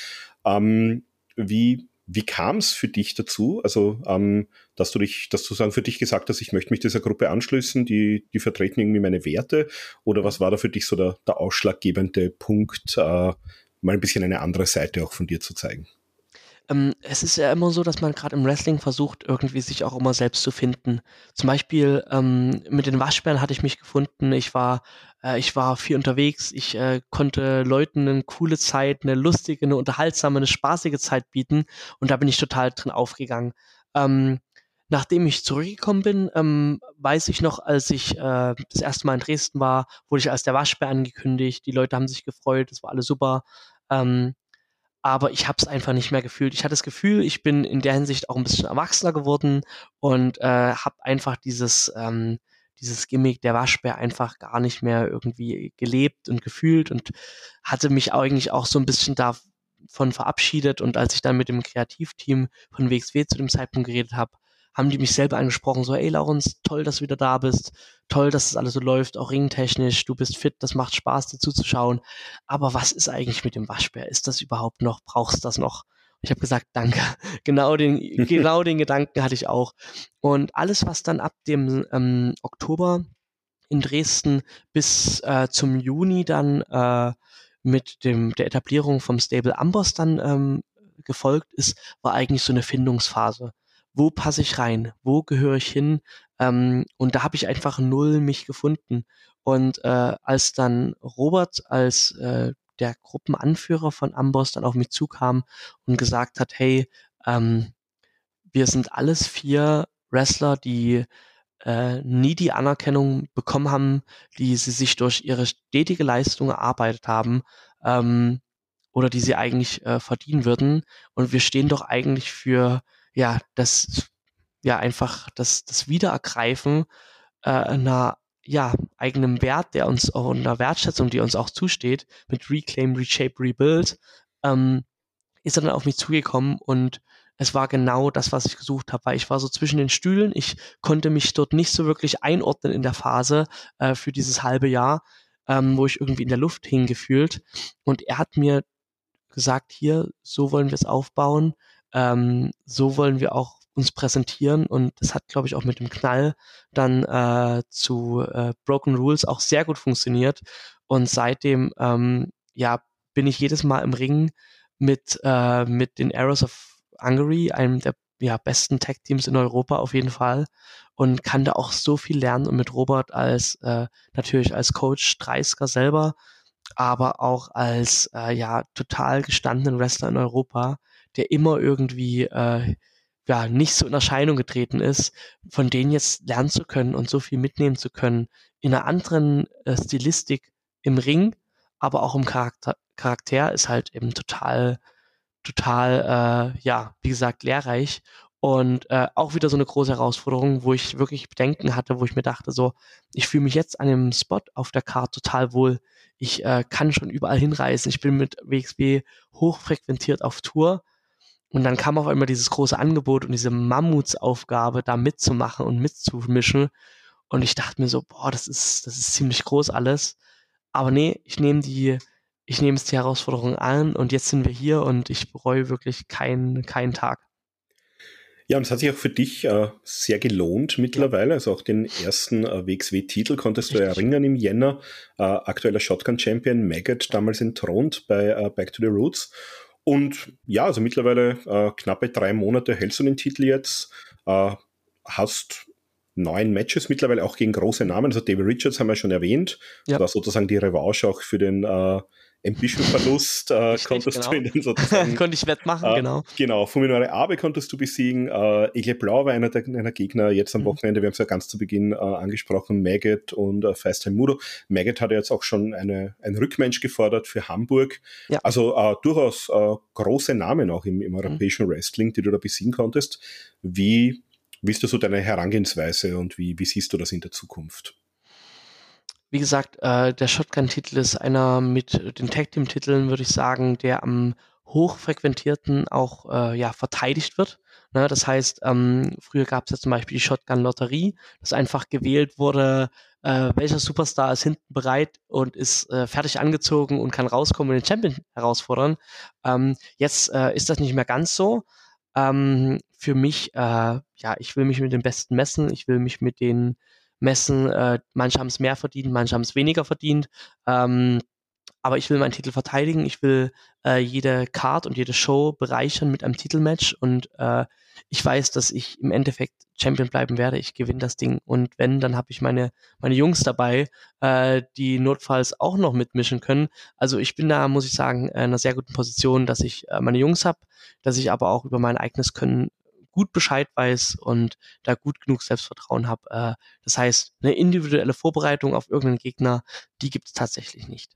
Ähm, wie wie kam es für dich dazu? Also, ähm, dass du dich, dass du sagen, für dich gesagt hast, ich möchte mich dieser Gruppe anschließen, die, die vertreten irgendwie meine Werte? Oder was war da für dich so der, der ausschlaggebende Punkt, äh, mal ein bisschen eine andere Seite auch von dir zu zeigen? Ähm, es ist ja immer so, dass man gerade im Wrestling versucht, irgendwie sich auch immer selbst zu finden. Zum Beispiel ähm, mit den Waschbären hatte ich mich gefunden. Ich war, äh, ich war viel unterwegs. Ich äh, konnte Leuten eine coole Zeit, eine lustige, eine unterhaltsame, eine spaßige Zeit bieten. Und da bin ich total drin aufgegangen. Ähm, nachdem ich zurückgekommen bin, ähm, weiß ich noch, als ich äh, das erste Mal in Dresden war, wurde ich als der Waschbär angekündigt. Die Leute haben sich gefreut, es war alles super. Ähm, aber ich habe es einfach nicht mehr gefühlt. Ich hatte das Gefühl, ich bin in der Hinsicht auch ein bisschen erwachsener geworden und äh, habe einfach dieses ähm, dieses Gimmick der Waschbär einfach gar nicht mehr irgendwie gelebt und gefühlt und hatte mich eigentlich auch so ein bisschen davon verabschiedet. Und als ich dann mit dem Kreativteam von WXW zu dem Zeitpunkt geredet habe, haben die mich selber angesprochen, so, ey Laurens, toll, dass du wieder da bist, toll, dass das alles so läuft, auch ringtechnisch, du bist fit, das macht Spaß, dir zuzuschauen. Aber was ist eigentlich mit dem Waschbär? Ist das überhaupt noch? Brauchst du das noch? Ich habe gesagt, danke. Genau den, genau den Gedanken hatte ich auch. Und alles, was dann ab dem ähm, Oktober in Dresden bis äh, zum Juni dann äh, mit dem der Etablierung vom Stable Amboss dann ähm, gefolgt ist, war eigentlich so eine Findungsphase wo passe ich rein, wo gehöre ich hin. Ähm, und da habe ich einfach null mich gefunden. Und äh, als dann Robert als äh, der Gruppenanführer von Amboss dann auf mich zukam und gesagt hat, hey, ähm, wir sind alles vier Wrestler, die äh, nie die Anerkennung bekommen haben, die sie sich durch ihre stetige Leistung erarbeitet haben ähm, oder die sie eigentlich äh, verdienen würden. Und wir stehen doch eigentlich für ja, das, ja, einfach das, das Wiederergreifen äh, einer ja, eigenem Wert, der uns auch einer Wertschätzung, die uns auch zusteht, mit Reclaim, Reshape, Rebuild, ähm, ist dann auf mich zugekommen und es war genau das, was ich gesucht habe, weil ich war so zwischen den Stühlen, ich konnte mich dort nicht so wirklich einordnen in der Phase äh, für dieses halbe Jahr, ähm, wo ich irgendwie in der Luft hing gefühlt und er hat mir gesagt, hier, so wollen wir es aufbauen, ähm, so wollen wir auch uns präsentieren und das hat, glaube ich, auch mit dem Knall dann äh, zu äh, Broken Rules auch sehr gut funktioniert. Und seitdem ähm, ja bin ich jedes Mal im Ring mit äh, mit den Arrows of Hungary, einem der ja, besten Tag-Teams in Europa auf jeden Fall. Und kann da auch so viel lernen und mit Robert als äh, natürlich als Coach Dreisker selber, aber auch als äh, ja total gestandenen Wrestler in Europa der immer irgendwie äh, ja nicht so in Erscheinung getreten ist, von denen jetzt lernen zu können und so viel mitnehmen zu können in einer anderen äh, Stilistik im Ring, aber auch im Charakter, Charakter ist halt eben total, total, äh, ja, wie gesagt, lehrreich und äh, auch wieder so eine große Herausforderung, wo ich wirklich Bedenken hatte, wo ich mir dachte, so, ich fühle mich jetzt an dem Spot auf der Karte total wohl. Ich äh, kann schon überall hinreisen. Ich bin mit WXB hochfrequentiert auf Tour. Und dann kam auf einmal dieses große Angebot und diese Mammutsaufgabe, da mitzumachen und mitzumischen. Und ich dachte mir so, boah, das ist, das ist ziemlich groß alles. Aber nee, ich nehme die, ich nehme es die Herausforderung an und jetzt sind wir hier und ich bereue wirklich keinen, keinen Tag. Ja, und es hat sich auch für dich äh, sehr gelohnt mittlerweile. Also auch den ersten äh, WXW-Titel konntest Richtig. du erringen im Jänner. Äh, aktueller Shotgun-Champion Maggot damals entthront bei äh, Back to the Roots. Und ja, also mittlerweile äh, knappe drei Monate hältst du den Titel jetzt, äh, hast neun Matches mittlerweile auch gegen große Namen. Also David Richards haben wir schon erwähnt. Ja. Das war sozusagen die Revanche auch für den äh, Ambition-Verlust äh, konntest genau. du in den sozusagen. Konnte ich wettmachen, äh, genau. Genau, Fuminore Abe konntest du besiegen. Äh, Egle Blau war einer der einer Gegner jetzt am mhm. Wochenende. Wir haben es ja ganz zu Beginn äh, angesprochen, Maggot und äh, Feistheim Mudo. Maggot hat ja jetzt auch schon eine, ein Rückmensch gefordert für Hamburg. Ja. Also äh, durchaus äh, große Namen auch im, im europäischen mhm. Wrestling, die du da besiegen konntest. Wie, wie ist da so deine Herangehensweise und wie, wie siehst du das in der Zukunft? Wie gesagt, äh, der Shotgun-Titel ist einer mit den Tag-Team-Titeln, würde ich sagen, der am hochfrequentierten auch äh, ja, verteidigt wird. Ne, das heißt, ähm, früher gab es ja zum Beispiel die Shotgun-Lotterie, dass einfach gewählt wurde, äh, welcher Superstar ist hinten bereit und ist äh, fertig angezogen und kann rauskommen und den Champion herausfordern. Ähm, jetzt äh, ist das nicht mehr ganz so. Ähm, für mich, äh, ja, ich will mich mit den Besten messen, ich will mich mit den messen. Äh, manche haben es mehr verdient, manche haben es weniger verdient. Ähm, aber ich will meinen Titel verteidigen. Ich will äh, jede Card und jede Show bereichern mit einem Titelmatch. Und äh, ich weiß, dass ich im Endeffekt Champion bleiben werde. Ich gewinne das Ding. Und wenn, dann habe ich meine, meine Jungs dabei, äh, die notfalls auch noch mitmischen können. Also ich bin da, muss ich sagen, in einer sehr guten Position, dass ich äh, meine Jungs habe, dass ich aber auch über mein eigenes Können gut Bescheid weiß und da gut genug Selbstvertrauen habe. Äh, das heißt, eine individuelle Vorbereitung auf irgendeinen Gegner, die gibt es tatsächlich nicht.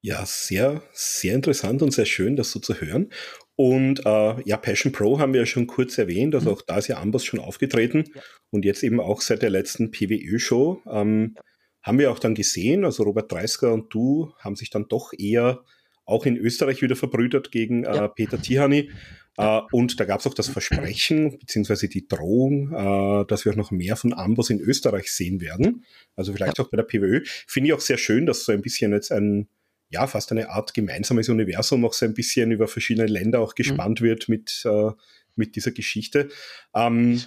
Ja, sehr, sehr interessant und sehr schön, das so zu hören. Und äh, ja, Passion Pro haben wir ja schon kurz erwähnt, also mhm. auch da ist ja Amboss schon aufgetreten ja. und jetzt eben auch seit der letzten PWÖ-Show ähm, ja. haben wir auch dann gesehen, also Robert Dreisker und du haben sich dann doch eher auch in Österreich wieder verbrüdert gegen äh, ja. Peter Tihani. Äh, und da gab es auch das Versprechen, beziehungsweise die Drohung, äh, dass wir auch noch mehr von Amboss in Österreich sehen werden. Also vielleicht auch bei der PWÖ. Finde ich auch sehr schön, dass so ein bisschen jetzt ein, ja, fast eine Art gemeinsames Universum auch so ein bisschen über verschiedene Länder auch gespannt mhm. wird mit, äh, mit dieser Geschichte. Ähm,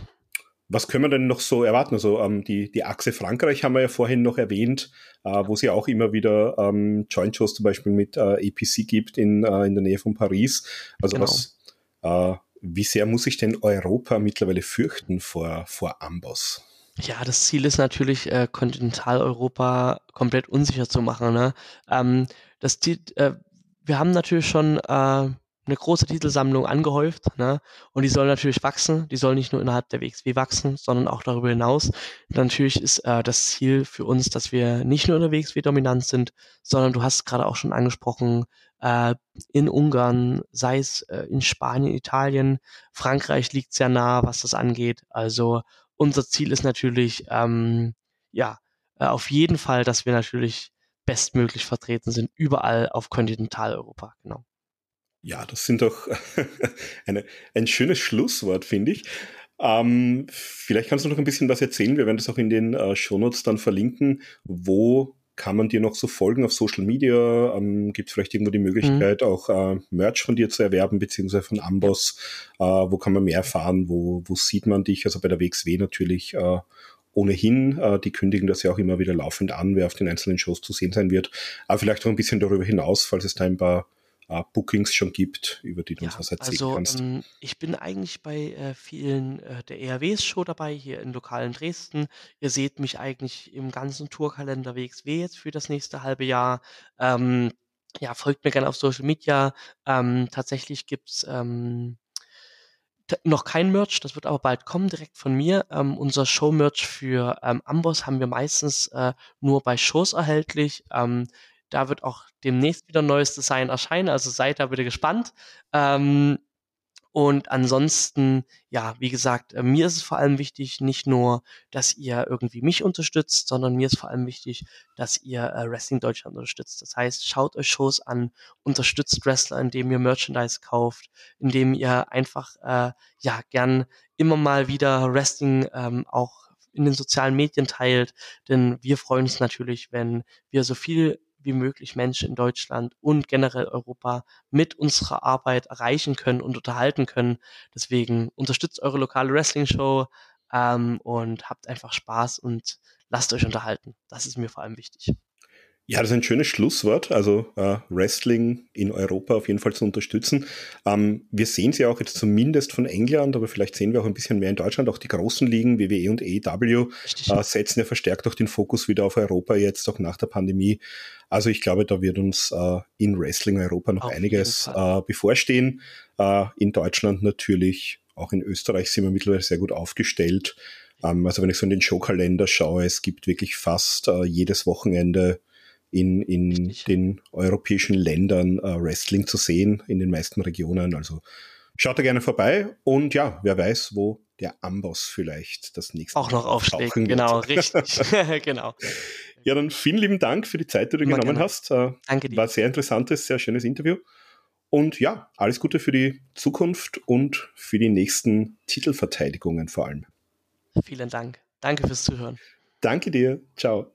was können wir denn noch so erwarten? Also ähm, die, die Achse Frankreich haben wir ja vorhin noch erwähnt, äh, wo es ja auch immer wieder ähm, Joint Shows zum Beispiel mit äh, APC gibt in, äh, in der Nähe von Paris. Also genau. was, äh, wie sehr muss sich denn Europa mittlerweile fürchten vor, vor Amboss? Ja, das Ziel ist natürlich, äh, Kontinentaleuropa komplett unsicher zu machen. Ne? Ähm, das, äh, wir haben natürlich schon äh, eine große Titelsammlung angehäuft, ne? Und die soll natürlich wachsen. Die soll nicht nur innerhalb der WXW wachsen, sondern auch darüber hinaus. Und natürlich ist äh, das Ziel für uns, dass wir nicht nur in der WXW dominant sind, sondern du hast gerade auch schon angesprochen, äh, in Ungarn, sei es äh, in Spanien, Italien, Frankreich liegt sehr nah, was das angeht. Also unser Ziel ist natürlich, ähm, ja, äh, auf jeden Fall, dass wir natürlich bestmöglich vertreten sind, überall auf Kontinentaleuropa, genau. Ja, das sind doch eine, ein schönes Schlusswort, finde ich. Ähm, vielleicht kannst du noch ein bisschen was erzählen. Wir werden das auch in den äh, Shownotes dann verlinken. Wo kann man dir noch so folgen auf Social Media? Ähm, Gibt es vielleicht irgendwo die Möglichkeit, mhm. auch äh, Merch von dir zu erwerben, beziehungsweise von Amboss? Äh, wo kann man mehr erfahren? Wo, wo sieht man dich? Also bei der WXW natürlich äh, ohnehin. Äh, die kündigen das ja auch immer wieder laufend an, wer auf den einzelnen Shows zu sehen sein wird. Aber vielleicht auch ein bisschen darüber hinaus, falls es da ein paar äh, Bookings schon gibt, über die du ja, uns was erzählen also, kannst. Ähm, ich bin eigentlich bei äh, vielen äh, der ERWs Show dabei, hier in lokalen Dresden. Ihr seht mich eigentlich im ganzen Tourkalender WXW jetzt für das nächste halbe Jahr. Ähm, ja, folgt mir gerne auf Social Media. Ähm, tatsächlich gibt's ähm, noch kein Merch, das wird aber bald kommen, direkt von mir. Ähm, unser Show-Merch für ähm, Amboss haben wir meistens äh, nur bei Shows erhältlich. Ähm, da wird auch demnächst wieder ein neues Design erscheinen, also seid da bitte gespannt. Ähm, und ansonsten, ja, wie gesagt, äh, mir ist es vor allem wichtig, nicht nur, dass ihr irgendwie mich unterstützt, sondern mir ist vor allem wichtig, dass ihr äh, Wrestling Deutschland unterstützt. Das heißt, schaut euch Shows an, unterstützt Wrestler, indem ihr Merchandise kauft, indem ihr einfach, äh, ja, gern immer mal wieder Wrestling ähm, auch in den sozialen Medien teilt, denn wir freuen uns natürlich, wenn wir so viel wie möglich Menschen in Deutschland und generell Europa mit unserer Arbeit erreichen können und unterhalten können. Deswegen unterstützt eure lokale Wrestling-Show ähm, und habt einfach Spaß und lasst euch unterhalten. Das ist mir vor allem wichtig. Ja, das ist ein schönes Schlusswort. Also äh, Wrestling in Europa auf jeden Fall zu unterstützen. Ähm, wir sehen sie auch jetzt zumindest von England, aber vielleicht sehen wir auch ein bisschen mehr in Deutschland. Auch die großen Ligen, WWE und AEW, äh, setzen ja verstärkt auch den Fokus wieder auf Europa jetzt, auch nach der Pandemie. Also ich glaube, da wird uns äh, in Wrestling Europa noch auf einiges äh, bevorstehen. Äh, in Deutschland natürlich, auch in Österreich sind wir mittlerweile sehr gut aufgestellt. Ähm, also wenn ich so in den Showkalender schaue, es gibt wirklich fast äh, jedes Wochenende in, in den europäischen Ländern äh, Wrestling zu sehen, in den meisten Regionen. Also schaut da gerne vorbei und ja, wer weiß, wo der Amboss vielleicht das nächste Auch noch aufschlägt, genau, richtig, genau. Ja, dann vielen lieben Dank für die Zeit, die du Immer genommen gerne. hast. Äh, Danke dir. War sehr interessantes, sehr schönes Interview. Und ja, alles Gute für die Zukunft und für die nächsten Titelverteidigungen vor allem. Vielen Dank. Danke fürs Zuhören. Danke dir. Ciao.